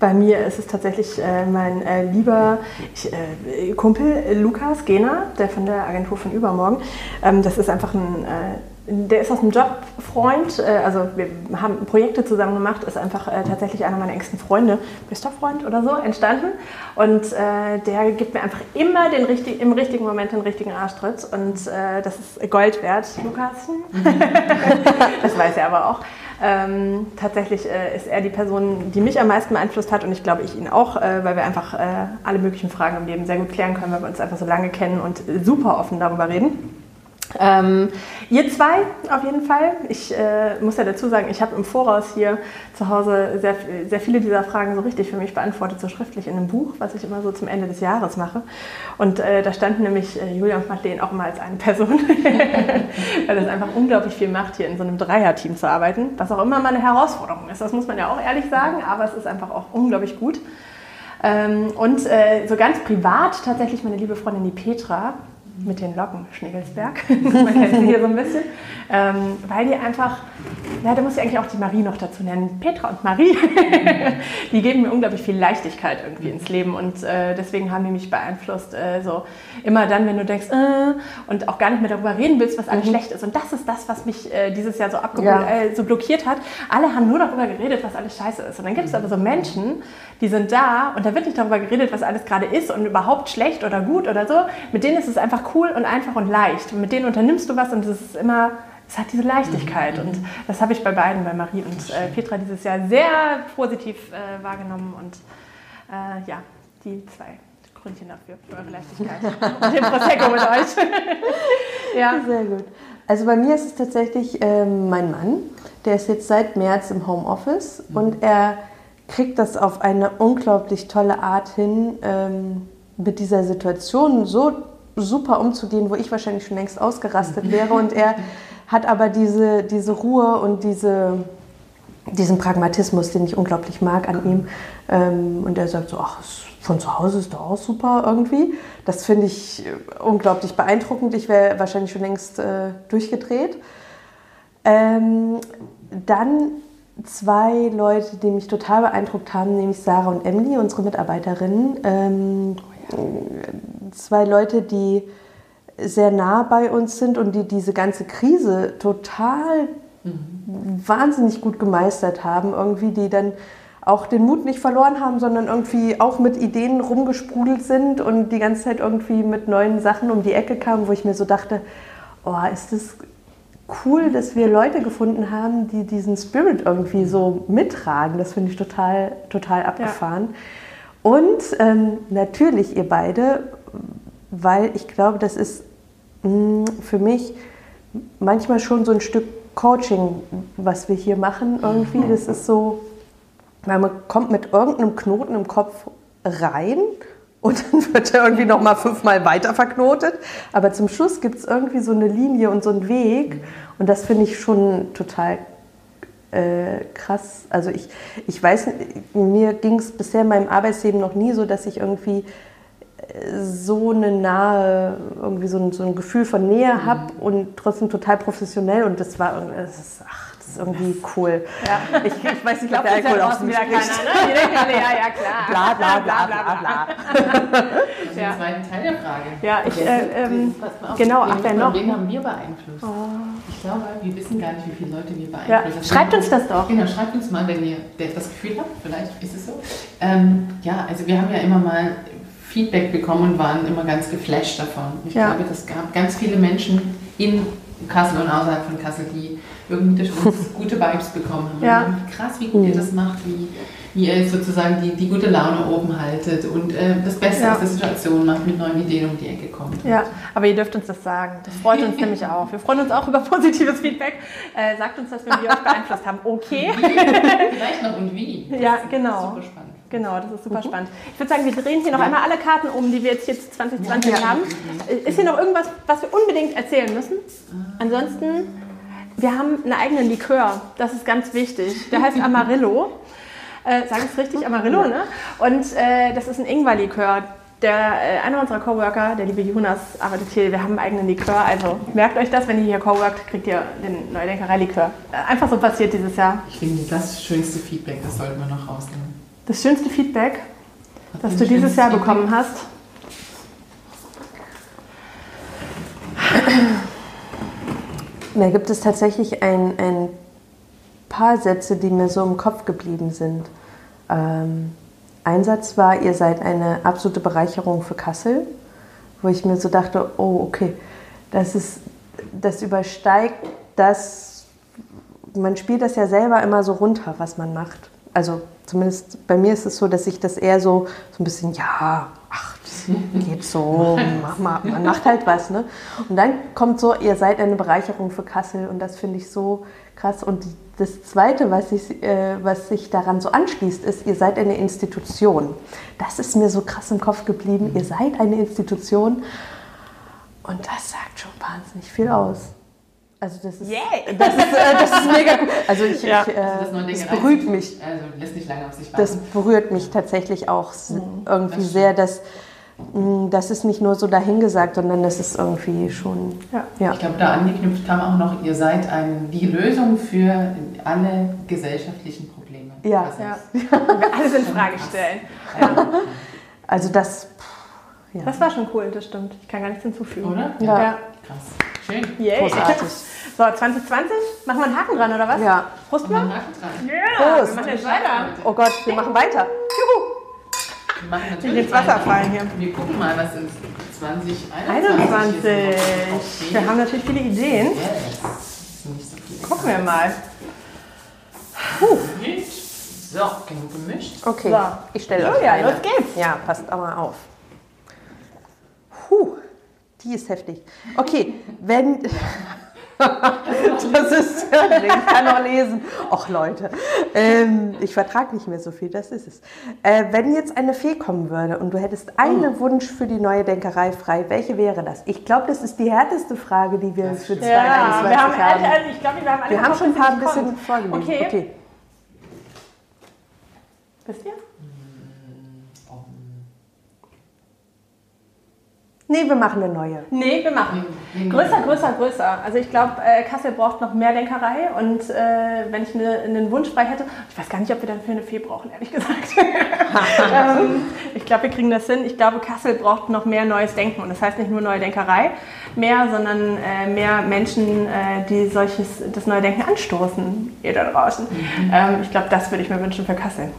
bei mir ist es tatsächlich äh, mein äh, lieber ich, äh, Kumpel äh, Lukas Gehner, der von der Agentur von Übermorgen. Ähm, das ist einfach ein, äh, der ist aus einem Job Freund, äh, also wir haben Projekte zusammen gemacht, ist einfach tatsächlich einer meiner engsten Freunde, bester Freund oder so, entstanden. Und der gibt mir einfach immer den richtig, im richtigen Moment den richtigen Arschtritt. Und das ist Gold wert, Lukas. [laughs] das weiß er aber auch. Ähm, tatsächlich äh, ist er die Person, die mich am meisten beeinflusst hat und ich glaube, ich ihn auch, äh, weil wir einfach äh, alle möglichen Fragen im Leben sehr gut klären können, weil wir uns einfach so lange kennen und super offen darüber reden. Ähm, ihr zwei auf jeden Fall. Ich äh, muss ja dazu sagen, ich habe im Voraus hier zu Hause sehr, sehr viele dieser Fragen so richtig für mich beantwortet, so schriftlich in einem Buch, was ich immer so zum Ende des Jahres mache. Und äh, da standen nämlich äh, Julia und Madeleine auch immer als eine Person, [laughs] weil das einfach unglaublich viel macht, hier in so einem Dreierteam zu arbeiten, was auch immer mal eine Herausforderung ist. Das muss man ja auch ehrlich sagen, aber es ist einfach auch unglaublich gut. Ähm, und äh, so ganz privat tatsächlich meine liebe Freundin die Petra mit den Locken Schneegelsberg. [laughs] Man kennt sie hier so ein bisschen. Ähm, weil die einfach, ja, da muss ich eigentlich auch die Marie noch dazu nennen. Petra und Marie, [laughs] die geben mir unglaublich viel Leichtigkeit irgendwie ins Leben und äh, deswegen haben die mich beeinflusst. Äh, so immer dann, wenn du denkst, äh, und auch gar nicht mehr darüber reden willst, was alles schlecht ist. Und das ist das, was mich äh, dieses Jahr so abgeholt, Ja. äh, so blockiert hat. Alle haben nur darüber geredet, was alles scheiße ist. Und dann gibt es aber so Menschen, die sind da und da wird nicht darüber geredet, was alles gerade ist und überhaupt schlecht oder gut oder so. Mit denen ist es einfach cool und einfach und leicht. Und mit denen unternimmst du was und es ist immer, es hat diese Leichtigkeit. Und das habe ich bei beiden, bei Marie und äh, Petra dieses Jahr sehr positiv äh, wahrgenommen. Und äh, ja, die zwei Gründchen dafür, für eure Leichtigkeit. [laughs] und den Prosecco mit euch. [laughs] ja. Sehr gut. Also bei mir ist es tatsächlich ähm, mein Mann. Der ist jetzt seit März im Homeoffice und er kriegt das auf eine unglaublich tolle Art hin, ähm, mit dieser Situation so super umzugehen, wo ich wahrscheinlich schon längst ausgerastet wäre. Und er [laughs] hat aber diese, diese Ruhe und diese, diesen Pragmatismus, den ich unglaublich mag an ihm. Ähm, und er sagt so, ach, von zu Hause ist doch auch super irgendwie. Das finde ich äh, unglaublich beeindruckend. Ich wäre wahrscheinlich schon längst äh, durchgedreht. Ähm, dann zwei Leute, die mich total beeindruckt haben, nämlich Sarah und Emily, unsere Mitarbeiterinnen. Ähm, Zwei Leute, die sehr nah bei uns sind und die diese ganze Krise total wahnsinnig gut gemeistert haben. Irgendwie, die dann auch den Mut nicht verloren haben, sondern irgendwie auch mit Ideen rumgesprudelt sind und die ganze Zeit irgendwie mit neuen Sachen um die Ecke kamen, wo ich mir so dachte, oh, ist das cool, dass wir Leute gefunden haben, die diesen Spirit irgendwie so mittragen. Das finde ich total, total abgefahren. Und ähm, natürlich ihr beide, weil ich glaube, das ist mh, für mich manchmal schon so ein Stück Coaching, was wir hier machen irgendwie. Das ist so, weil man kommt mit irgendeinem Knoten im Kopf rein und dann [laughs] wird er irgendwie noch mal fünfmal weiter verknotet. Aber zum Schluss gibt es irgendwie so eine Linie und so einen Weg. Und das finde ich schon total äh, krass. Also ich, ich weiß, mir ging es bisher in meinem Arbeitsleben noch nie so, dass ich irgendwie so eine nahe, irgendwie so ein, so ein Gefühl von Nähe habe und trotzdem total professionell und das war irgendwie, das ist, ach, das ist irgendwie cool. Ja. Ich, ich weiß nicht, Ich ob der Alkohol aus mir wieder keiner, ne? Ja, ja, klar. [laughs] Bla bla bla bla bla. Also [laughs] Ja. Den zweiten Teil der Frage. Ja, ich, äh, ähm, genau, wen- ach, wer noch? Wen haben wir beeinflusst? Ich glaube, wir wissen gar nicht, wie viele Leute wir Ja, beeinflussen. schreibt uns das doch. Genau, schreibt uns mal, wenn ihr das Gefühl habt, vielleicht ist es so. Ähm, ja, also wir haben ja immer mal Feedback bekommen und waren immer ganz geflasht davon. Ich Ja. glaube, es gab ganz viele Menschen in Kassel und außerhalb von Kassel, die irgendwie durch uns [laughs] gute Vibes bekommen haben. Ja. Krass, wie gut ihr das macht, wie, wie ihr sozusagen die, die gute Laune oben haltet und äh, das Beste Ja. aus der Situation macht, mit neuen Ideen um die Ecke kommt. Ja, aber ihr dürft uns das sagen. Das freut uns [laughs] nämlich auch. Wir freuen uns auch über positives Feedback. Äh, sagt uns das, wenn wir [laughs] euch beeinflusst haben. Okay. Vielleicht noch und wie. Ja, genau. Super spannend. Genau, das ist super spannend. Ich würde sagen, wir drehen hier noch einmal alle Karten um, die wir jetzt hier zu 2020 haben. Äh, Ist hier noch irgendwas, was wir unbedingt erzählen müssen? Ansonsten, wir haben einen eigenen Likör. Das ist ganz wichtig. Der heißt [laughs] Amarillo. Äh, Sag ich es richtig? Amarillo, ne? Und äh, das ist ein Ingwer-Likör. Der, äh, einer unserer Coworker, der liebe Jonas, arbeitet hier. Wir haben einen eigenen Likör. Also merkt euch das, wenn ihr hier coworkt, kriegt ihr den Neudenkerei-Likör. Äh, einfach so passiert dieses Jahr. Ich finde, das schönste Feedback, das sollten wir noch rausnehmen. Das schönste Feedback, das ein du dieses Jahr bekommen hast. Da gibt es tatsächlich ein, ein paar Sätze, die mir so im Kopf geblieben sind. Ähm, ein Satz war, ihr seid eine absolute Bereicherung für Kassel, wo ich mir so dachte, oh, okay, das ist, das übersteigt das, man spielt das ja selber immer so runter, was man macht. Also zumindest bei mir ist es so, dass ich das eher so, so ein bisschen, ja, ach, das geht so, [laughs] mach mal, man macht halt was. Ne? Und dann kommt so, ihr seid eine Bereicherung für Kassel und das finde ich so krass. Und das Zweite, was, ich, äh, was sich daran so anschließt, ist, ihr seid eine Institution. Das ist mir so krass im Kopf geblieben. Ihr seid eine Institution und das sagt schon wahnsinnig viel aus. Also das ist, Yay! [laughs] das ist, äh, das ist mega gut. Also ich, Ja. ich, äh, Also das das berührt mich. Also lässt nicht lange auf sich Das warten. berührt mich tatsächlich auch s- irgendwie das sehr, dass mh, das ist nicht nur so dahingesagt, sondern das ist irgendwie schon. Ja. Ja. Ich glaube, da angeknüpft kam auch noch, ihr seid ein, die Lösung für alle gesellschaftlichen Probleme. Ja. Was Ja. ist- [laughs] Wir alles in Frage stellen. Ja. [laughs] Also das. pff, Ja. Das war schon cool, das stimmt. Ich kann gar nichts hinzufügen. Oder? Ja. Ja. Krass. Schön. Yay. Großartig. So, 2020? Machen wir einen Haken dran, oder was? Ja. Prost mal. Haken dran. Ja, Prost. wir machen jetzt weiter. Oh Gott, wir machen weiter. Wir machen natürlich geht's Wasser weiter. fallen hier. Wir gucken mal, was in 2021 21. hier so aufsteht. Wir haben natürlich viele Ideen. Yes. Das sind nicht so viele. Gucken wir mal. Gut. So, genug gemischt. Okay, So. ich stelle euch ja, eine. los geht's. Ja, passt mal auf. Puh, die ist heftig. Okay, wenn. [laughs] das ist. [laughs] Ich kann noch lesen. Och, Leute. Ähm, ich vertrage nicht mehr so viel, das ist es. Äh, wenn jetzt eine Fee kommen würde und du hättest einen Wunsch für die neue Denkerei frei, welche wäre das? Ich glaube, das ist die härteste Frage, die wir für stimmt. 2021 Ja, haben, haben. ich glaube, wir haben Wir haben schon ein paar ein bisschen vorgelesen. Okay. okay. Wisst ihr? Nee, wir machen eine neue. Nee, wir machen. Größer, größer, größer. Also ich glaube, äh, Kassel braucht noch mehr Denkerei und äh, wenn ich eine, einen Wunsch frei hätte, ich weiß gar nicht, ob wir dann für eine Fee brauchen, ehrlich gesagt. [laughs] ähm, ich glaube, wir kriegen das hin. Ich glaube, Kassel braucht noch mehr neues Denken und das heißt nicht nur neue Denkerei mehr, sondern äh, mehr Menschen, äh, die solches, das neue Denken anstoßen, ihr da draußen. Ähm, ich glaube, das würde ich mir wünschen für Kassel.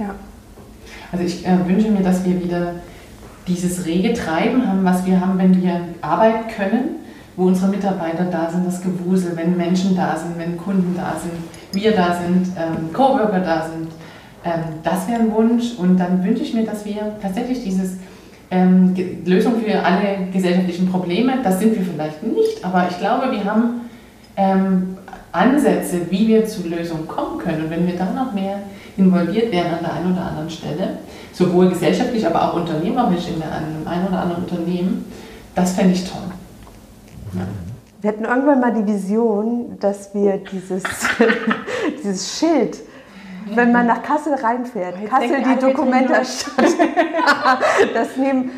Ja. Also ich äh, wünsche mir, dass wir wieder dieses rege Treiben haben, was wir haben, wenn wir arbeiten können, wo unsere Mitarbeiter da sind, das Gewusel, wenn Menschen da sind, wenn Kunden da sind, wir da sind, ähm, Coworker da sind. Ähm, das wäre ein Wunsch und dann wünsche ich mir, dass wir tatsächlich dieses ähm, Lösung für alle gesellschaftlichen Probleme, das sind wir vielleicht nicht, aber ich glaube, wir haben ähm, Ansätze, wie wir zu Lösungen kommen können. Und wenn wir da noch mehr involviert wären an der einen oder anderen Stelle, sowohl gesellschaftlich, aber auch unternehmerisch in einem einen oder anderen Unternehmen, das fände ich toll. Wir hatten irgendwann mal die Vision, dass wir dieses, [laughs] dieses Schild, wenn man nach Kassel reinfährt, Jetzt Kassel die Dokumentastadt, [laughs] das nehmen,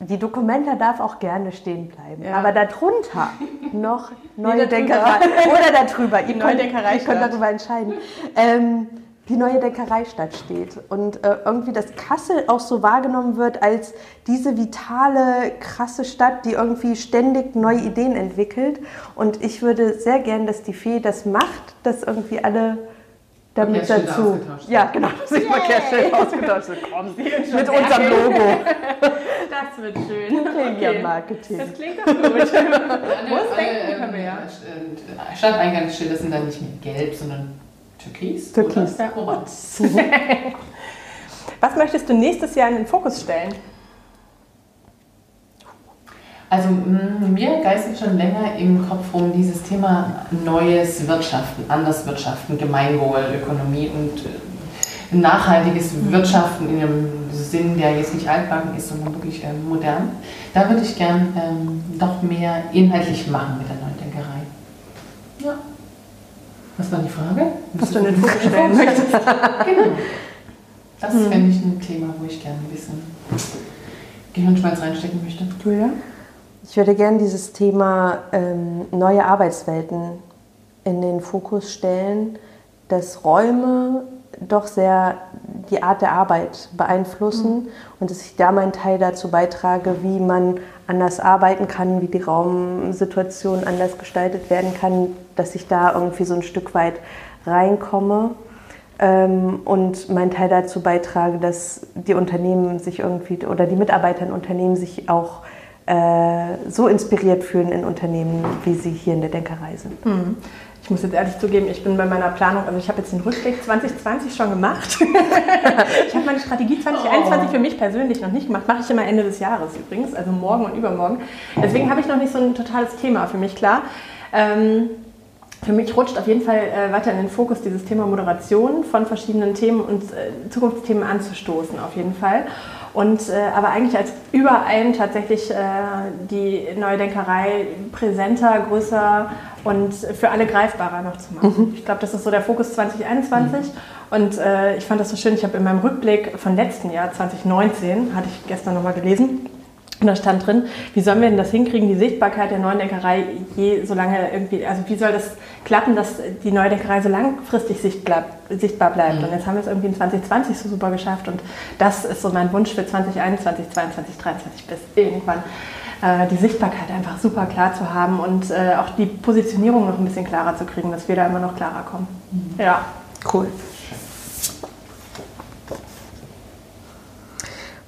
die Dokumenta darf auch gerne stehen bleiben. Ja. Aber darunter noch neue darüber. Denkerei. Oder darüber. Ihr könnt, ihr könnt darüber entscheiden. Ähm, die neue Denkereistadt steht und äh, irgendwie das Kassel auch so wahrgenommen wird als diese vitale, krasse Stadt, die irgendwie ständig neue Ideen entwickelt. Und ich würde sehr gern, dass die Fee das macht, dass irgendwie alle damit Verkehrsschilder dazu. ausgetauscht Ja, genau, dass ich Verkehrsschilder ausgetauscht. Komm, mit unserem Logo. Das wird schön. Guerilla-Marketing. Das klingt doch gut. Alle, Muss alle, denken können wir ja. ähm, Stadteingangsschilder sind dann nicht mehr gelb, sondern türkis. Türkis. Oder orange. [laughs] Was möchtest du nächstes Jahr in den Fokus stellen? Also mh, mir geistert schon länger im Kopf rum dieses Thema neues Wirtschaften, anders Wirtschaften, Gemeinwohl, Ökonomie und äh, nachhaltiges Wirtschaften in einem Sinn, der jetzt nicht altbacken ist, sondern wirklich ähm, modern. Da würde ich gern ähm, noch mehr inhaltlich machen mit der Neudenkerei. Was war die Frage? Was du in den Fokus stellen [laughs] möchtest? Genau. Das fände ich ein Thema, wo ich gerne ein bisschen Gehirnschmalz reinstecken möchte. Julia? Ich würde gerne dieses Thema ähm, neue Arbeitswelten in den Fokus stellen, dass Räume doch sehr die Art der Arbeit beeinflussen und dass ich da meinen Teil dazu beitrage, wie man anders arbeiten kann, wie die Raumsituation anders gestaltet werden kann, dass ich da irgendwie so ein Stück weit reinkomme ähm, und meinen Teil dazu beitrage, dass die Unternehmen sich irgendwie oder die Mitarbeiter in Unternehmen sich auch äh, so inspiriert fühlen in Unternehmen, wie sie hier in der Denkerei sind. Ich muss jetzt ehrlich zugeben, ich bin bei meiner Planung, also ich habe jetzt den Rückblick 2020 schon gemacht. [laughs] ich habe meine Strategie 2021 für mich persönlich noch nicht gemacht. Mache ich immer Ende des Jahres übrigens, also morgen und übermorgen. Deswegen habe ich noch nicht so ein totales Thema für mich klar. Ähm, für mich rutscht auf jeden Fall äh, weiter in den Fokus dieses Thema Moderation von verschiedenen Themen und äh, Zukunftsthemen anzustoßen, auf jeden Fall. Und äh, aber eigentlich als über allem tatsächlich äh, die neue Denkerei präsenter, größer und für alle greifbarer noch zu machen. Ich glaube, das ist so der Fokus 2021. Und äh, ich fand das so schön. Ich habe in meinem Rückblick von letzten Jahr 2019 hatte ich gestern nochmal gelesen. Und da stand drin, wie sollen wir denn das hinkriegen, die Sichtbarkeit der neuen Denkerei je so lange irgendwie, also wie soll das klappen, dass die neue Denkerei so langfristig sichtbar, bleibt. Und jetzt haben wir es irgendwie in 2020 so super geschafft und das ist so mein Wunsch für 2021, 2022, 2023 bis irgendwann äh, die Sichtbarkeit einfach super klar zu haben und äh, auch die Positionierung noch ein bisschen klarer zu kriegen, dass wir da immer noch klarer kommen. Ja. Cool.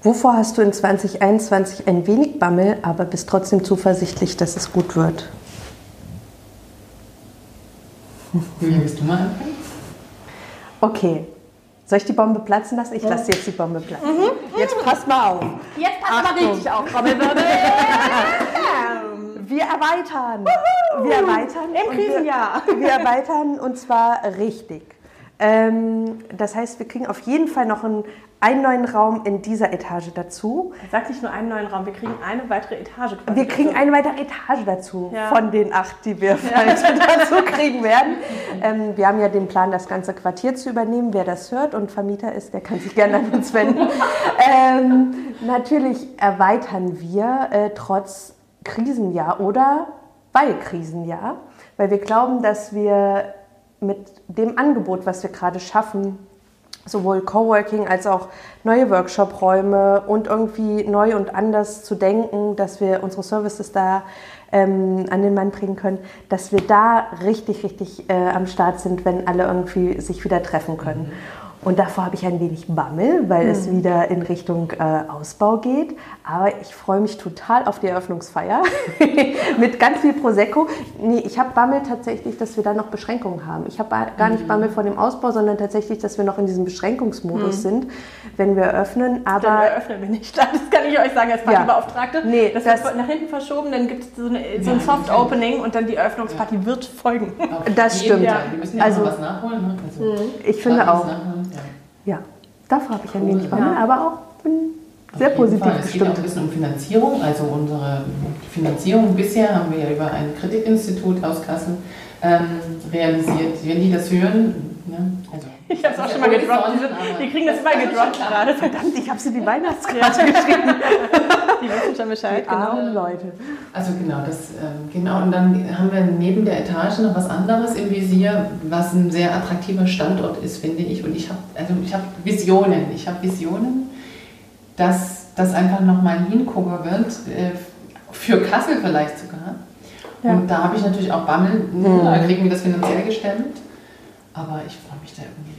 Wovor hast du in 2021 ein wenig Bammel, aber bist trotzdem zuversichtlich, dass es gut wird? Julia, willst du mal anfangen? Okay. Soll ich die Bombe platzen lassen? Ich lasse jetzt die Bombe platzen. Jetzt passt mal auf. Jetzt passt Achtung. mal richtig auf, Trommelwirbel. [laughs] Wir erweitern. Wir erweitern. Im wir- Krisenjahr. Wir erweitern und zwar richtig. Ähm, das heißt, wir kriegen auf jeden Fall noch einen, einen neuen Raum in dieser Etage dazu. Sag nicht nur einen neuen Raum, wir kriegen eine weitere Etage. Wir kriegen dazu. eine weitere Etage dazu Ja. von den acht, die wir [laughs] heute dazu kriegen werden. Ähm, wir haben ja den Plan, das ganze Quartier zu übernehmen. Wer das hört und Vermieter ist, der kann sich gerne an uns wenden. [laughs] ähm, natürlich erweitern wir äh, trotz Krisenjahr oder bei Krisenjahr, weil wir glauben, dass wir mit dem Angebot, was wir gerade schaffen, sowohl Coworking als auch neue Workshop-Räume und irgendwie neu und anders zu denken, dass wir unsere Services da ähm, an den Mann bringen können, dass wir da richtig, richtig äh, am Start sind, wenn alle irgendwie sich wieder treffen können. Und davor habe ich ein wenig Bammel, weil es wieder in Richtung äh, Ausbau geht. Aber ich freue mich total auf die Eröffnungsfeier [laughs] mit ganz viel Prosecco. Nee, ich habe Bammel tatsächlich, dass wir da noch Beschränkungen haben. Ich habe gar nicht Bammel vor dem Ausbau, sondern tatsächlich, dass wir noch in diesem Beschränkungsmodus sind, wenn wir eröffnen. Dann Aber eröffnen wir nicht. [laughs] Das kann ich euch sagen als Ja. Partybeauftragte. Nee, das, das- wird nach hinten verschoben, dann gibt es so, eine, so ein Ja, Soft-Opening und dann die Eröffnungsparty wird folgen. Das stimmt. Fall. Wir müssen ja Also- was nachholen. Ne? Also, ich finde auch. nachholen, ja. Davor habe ich ein Cool. wenig Bammel, Ja. aber auch bin sehr positiv Fall. Es geht auch ein bisschen um Finanzierung. Also unsere Finanzierung bisher haben wir ja über ein Kreditinstitut aus Kassel ähm, realisiert. Wenn die das hören, ne? also Ich habe es auch schon mal gedroppt. Die kriegen das mal gedroppt gerade. Verdammt, ich habe sie die Weihnachtskarte [laughs] geschrieben. Die wissen schon Bescheid, Die genau. Leute. Also genau, das ähm, genau. Und dann haben wir neben der Etage noch was anderes im Visier, was ein sehr attraktiver Standort ist, finde ich. Und ich habe also ich habe Visionen. Ich habe Visionen, dass das einfach nochmal ein Hingucker wird, äh, für Kassel vielleicht sogar. Ja. Und da habe ich natürlich auch Bammel, Mhm. da kriegen wir das finanziell gestemmt. Aber ich freue mich da irgendwie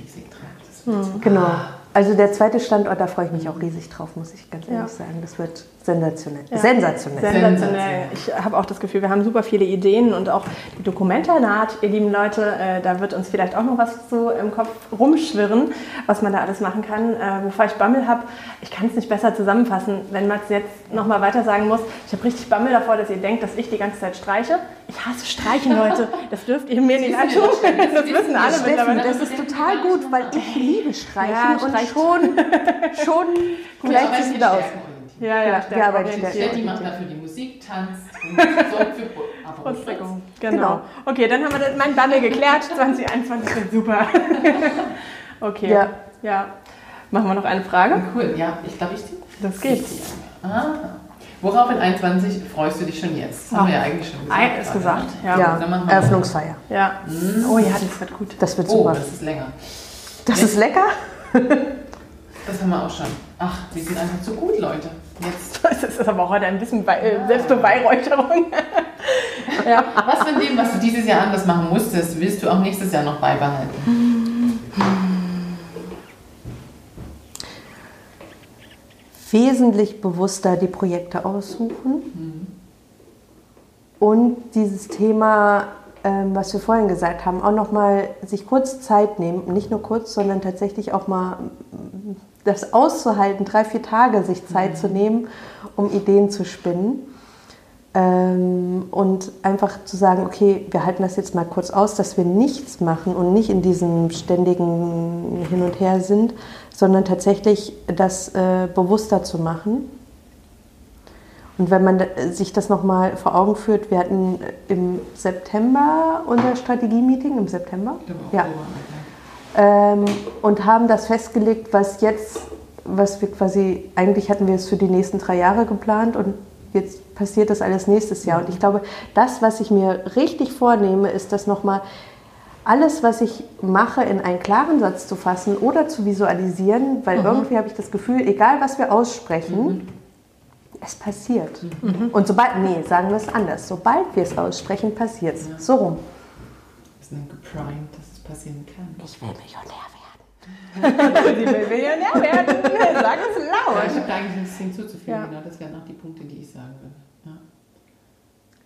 Genau. Ah. Also der zweite Standort, da freue ich mich auch riesig drauf, muss ich ganz ehrlich Ja. sagen. Das wird sensationell. Ja. Sensationell. Sensationell. Ich habe auch das Gefühl, wir haben super viele Ideen und auch die Dokumenta naht, ihr lieben Leute, äh, da wird uns vielleicht auch noch was so im Kopf rumschwirren, was man da alles machen kann. Äh, bevor ich Bammel habe, ich kann es nicht besser zusammenfassen, wenn Mats jetzt nochmal weiter sagen muss, ich habe richtig Bammel davor, dass ihr denkt, dass ich die ganze Zeit streiche. Ich hasse Streichen, Leute. [laughs] Das dürft ihr mir nicht antun. Das wissen alle Steffi, mittlerweile. das ist total gut, weil ich liebe Streichen Ja, und schon, schon Gut, gleicht es es wieder aus. Ja, ja, stärker ja, aber orientiert. stärker. Steffi macht dafür die Musik, tanzt und sorgt für. Bruststreckung. Genau. Genau. Okay, dann haben wir das- mein Bundle geklärt. [laughs] 2021 wird super. [laughs] okay. Ja. ja. Machen wir noch eine Frage? Cool, ja, ich glaube, ich Das geht. Ah. Worauf in 21 freust du dich schon jetzt? Das haben wir ja eigentlich schon gesagt. Ei, ist gesagt. Ja. Ja, Dann machen wir Eröffnungsfeier. Ja. Oh ja, das wird gut. Das wird Oh, super. das ist länger. Das ist lecker. Das haben wir auch schon. Ach, wir sind einfach zu gut, Leute. Jetzt. [laughs] Das ist aber heute ein bisschen Be äh, Selbstbeweihräucherung. [laughs] ja. Was von dem, was du dieses Jahr anders machen musstest, willst du auch nächstes Jahr noch beibehalten? Wesentlich bewusster die Projekte aussuchen. Und dieses Thema, ähm, was wir vorhin gesagt haben, auch nochmal sich kurz Zeit nehmen. Nicht nur kurz, sondern tatsächlich auch mal das auszuhalten, drei, vier Tage sich Zeit zu nehmen, um Ideen zu spinnen. Ähm, und einfach zu sagen, okay, wir halten das jetzt mal kurz aus, dass wir nichts machen und nicht in diesem ständigen Hin und Her sind, sondern tatsächlich das äh, bewusster zu machen. Und wenn man sich das nochmal vor Augen führt, wir hatten im September unser Strategie-Meeting, im September, ja, ähm, und haben das festgelegt, was jetzt, was wir quasi, eigentlich hatten wir es für die nächsten drei Jahre geplant und jetzt passiert das alles nächstes Jahr. Und ich glaube, das, was ich mir richtig vornehme, ist das nochmal alles, was ich mache, in einen klaren Satz zu fassen oder zu visualisieren, weil irgendwie habe ich das Gefühl, egal was wir aussprechen, es passiert. Und sobald, nee, sagen wir es anders, sobald wir es aussprechen, passiert es. Ja. So rum. Wir sind geprimed, passieren kann. Ich will Millionär werden. [laughs] Sie will Millionär werden. Sag es laut. ich habe da eigentlich nichts hinzuzufügen. Ja. Genau, das wären auch die Punkte, die ich sagen würde. Ja.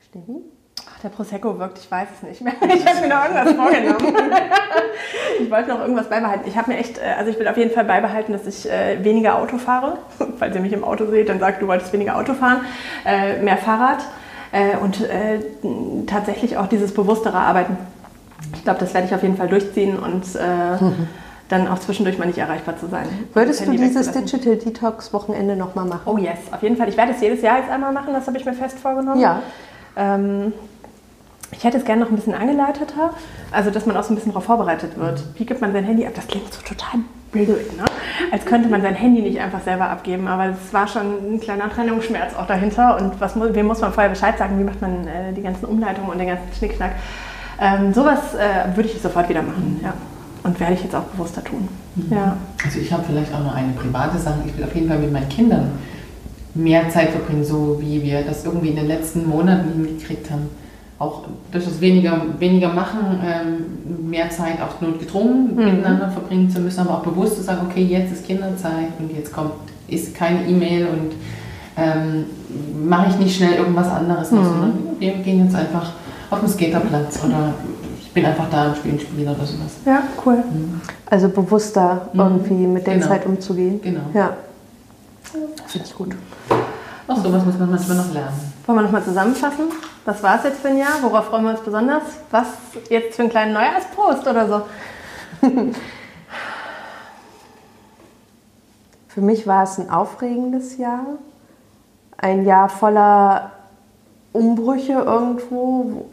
Steffi? Ach, der Prosecco wirkt, ich weiß es nicht mehr. Ich habe mir noch irgendwas vorgenommen. [laughs] Ich wollte noch irgendwas beibehalten. Ich habe mir echt, äh, also ich will auf jeden Fall beibehalten, dass ich äh, weniger Auto fahre. [laughs] Falls ihr mich im Auto seht, dann sagt, du wolltest weniger Auto fahren, äh, mehr Fahrrad äh, und äh, tatsächlich auch dieses bewusstere Arbeiten. Ich glaube, das werde ich auf jeden Fall durchziehen und äh, dann auch zwischendurch mal nicht erreichbar zu sein. Würdest du dieses. Digital Detox Wochenende nochmal machen? Oh yes, auf jeden Fall. Ich werde es jedes Jahr jetzt einmal machen, das habe ich mir fest vorgenommen. Ja. Ähm, ich hätte es gerne noch ein bisschen angeleiteter, also dass man auch so ein bisschen darauf vorbereitet wird. Wie gibt man sein Handy ab? Das klingt so total blöd, ne? als könnte man sein Handy nicht einfach selber abgeben. Aber es war schon ein kleiner Trennungsschmerz auch dahinter. Und was, wem muss man vorher Bescheid sagen? Wie macht man äh, die ganzen Umleitungen und den ganzen Schnickschnack? Ähm, sowas äh, würde ich sofort wieder machen. Ja. Und werde ich jetzt auch bewusster tun. Ja. Also ich habe vielleicht auch noch eine private Sache. Ich will auf jeden Fall mit meinen Kindern mehr Zeit verbringen, so wie wir das irgendwie in den letzten Monaten hingekriegt haben. Auch durch das weniger, weniger machen, ähm, mehr Zeit auch notgedrungen miteinander verbringen zu müssen, aber auch bewusst zu sagen, okay, jetzt ist Kinderzeit und jetzt kommt, ist keine E-Mail und ähm, mache ich nicht schnell irgendwas anderes noch, sondern wir gehen jetzt einfach auf den Skaterplatz oder ich bin einfach da und spiele ein Spiel oder sowas. ja, cool. Also bewusster Mhm. irgendwie mit der Genau. Zeit umzugehen. Genau. Ja. Finde ich gut. Auch sowas muss man manchmal noch lernen. Wollen wir nochmal zusammenfassen? Was war es jetzt für ein Jahr? Worauf freuen wir uns besonders? Was jetzt für einen kleinen Neujahrspost oder so? [laughs] Für mich war es ein aufregendes Jahr. Ein Jahr voller Umbrüche irgendwo,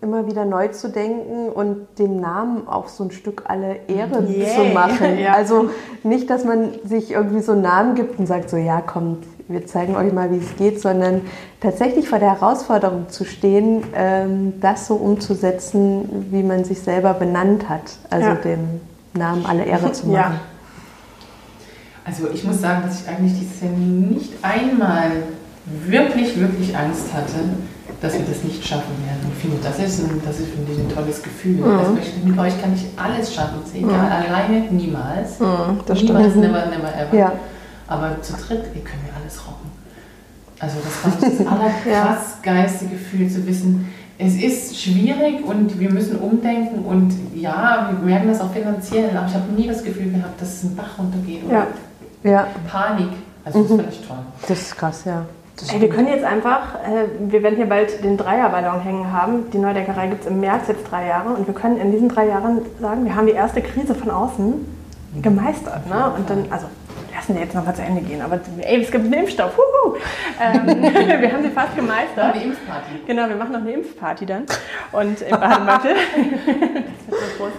immer wieder neu zu denken und dem Namen auch so ein Stück alle Ehre Yay. zu machen. [laughs] Ja. Also nicht, dass man sich irgendwie so einen Namen gibt und sagt so, ja, kommt, wir zeigen euch mal, wie es geht, sondern tatsächlich vor der Herausforderung zu stehen, ähm, das so umzusetzen, wie man sich selber benannt hat. Also Ja. dem Namen alle Ehre zu Ja. machen. Also ich muss sagen, dass ich eigentlich dieses Jahr nicht einmal wirklich, wirklich Angst hatte, dass wir das nicht schaffen werden. Ich finde, das ist ein, das ist, finde ich, ein tolles Gefühl. Also ich, mit euch kann ich alles schaffen. Ist egal, alleine niemals. das niemals, never, never ever. Ja. Aber zu dritt, ihr könnt wir alles rocken. Also das ich das [laughs] allerkrass geilste Gefühl zu wissen, es ist schwierig und wir müssen umdenken und ja, wir merken das auch finanziell, aber ich habe nie das Gefühl gehabt, dass es einen Bach runtergeht oder Ja. Ja, Panik. Also das fand ich toll. das ist krass, ja. Ey, wir können jetzt einfach, äh, wir werden hier bald den Dreierballon hängen haben. Die Neudeckerei gibt es im März jetzt drei Jahre und wir können in diesen drei Jahren sagen, wir haben die erste Krise von außen gemeistert. Ne? Und dann, also lassen wir jetzt noch mal zu Ende gehen, aber ey, es gibt einen Impfstoff. Ähm, [laughs] wir haben sie fast gemeistert. Eine Impfparty. Genau, wir machen noch eine Impfparty dann. Und im Bademantel. das wird so groß.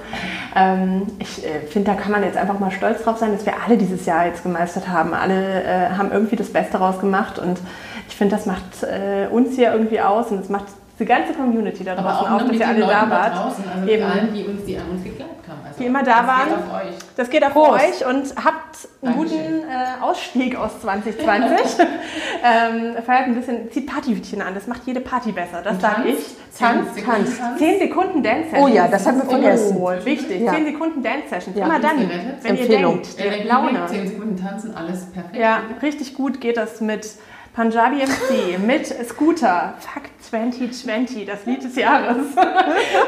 Ähm, ich äh, finde, da kann man jetzt einfach mal stolz drauf sein, dass wir alle dieses Jahr jetzt gemeistert haben. Alle äh, haben irgendwie das Beste rausgemacht und ich finde, das macht äh, uns hier irgendwie aus und es macht die ganze Community da draußen auch auch, dass ihr alle da Leuten da wart. draußen, also Eben. allen, die, uns, die an uns geglaubt haben. Also Die immer da das waren. Geht auf euch. Das geht auf Prost. euch und habt einen Dankeschön. guten äh, Ausstieg aus 2020. [laughs] ähm, feiert ein bisschen, zieht Partyhütchen an, das macht jede Party besser, das sage ich. Zehn Tanzt, Sekunden tanzt. Tanz. 10 Sekunden Dance Sessions. Oh ja, das haben wir vergessen. Oh, wichtig. Ja. 10 Sekunden Dance Sessions. Ja. Immer dann, wenn ihr Empfehlung. denkt, der Energie, Laune. 10 Sekunden tanzen, alles perfekt. Ja, richtig gut geht das mit Punjabi MC, mit Scooter, Fuck 2020, das Lied des Jahres.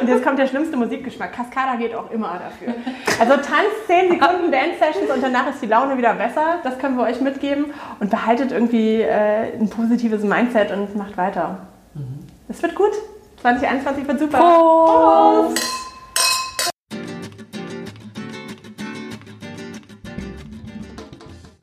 Und jetzt kommt der schlimmste Musikgeschmack. Cascada geht auch immer dafür. Also tanzt 10 Sekunden Dance Sessions und danach ist die Laune wieder besser. Das können wir euch mitgeben. Und behaltet irgendwie äh, ein positives Mindset und macht weiter. Es wird gut. 2021 wird super. Prost!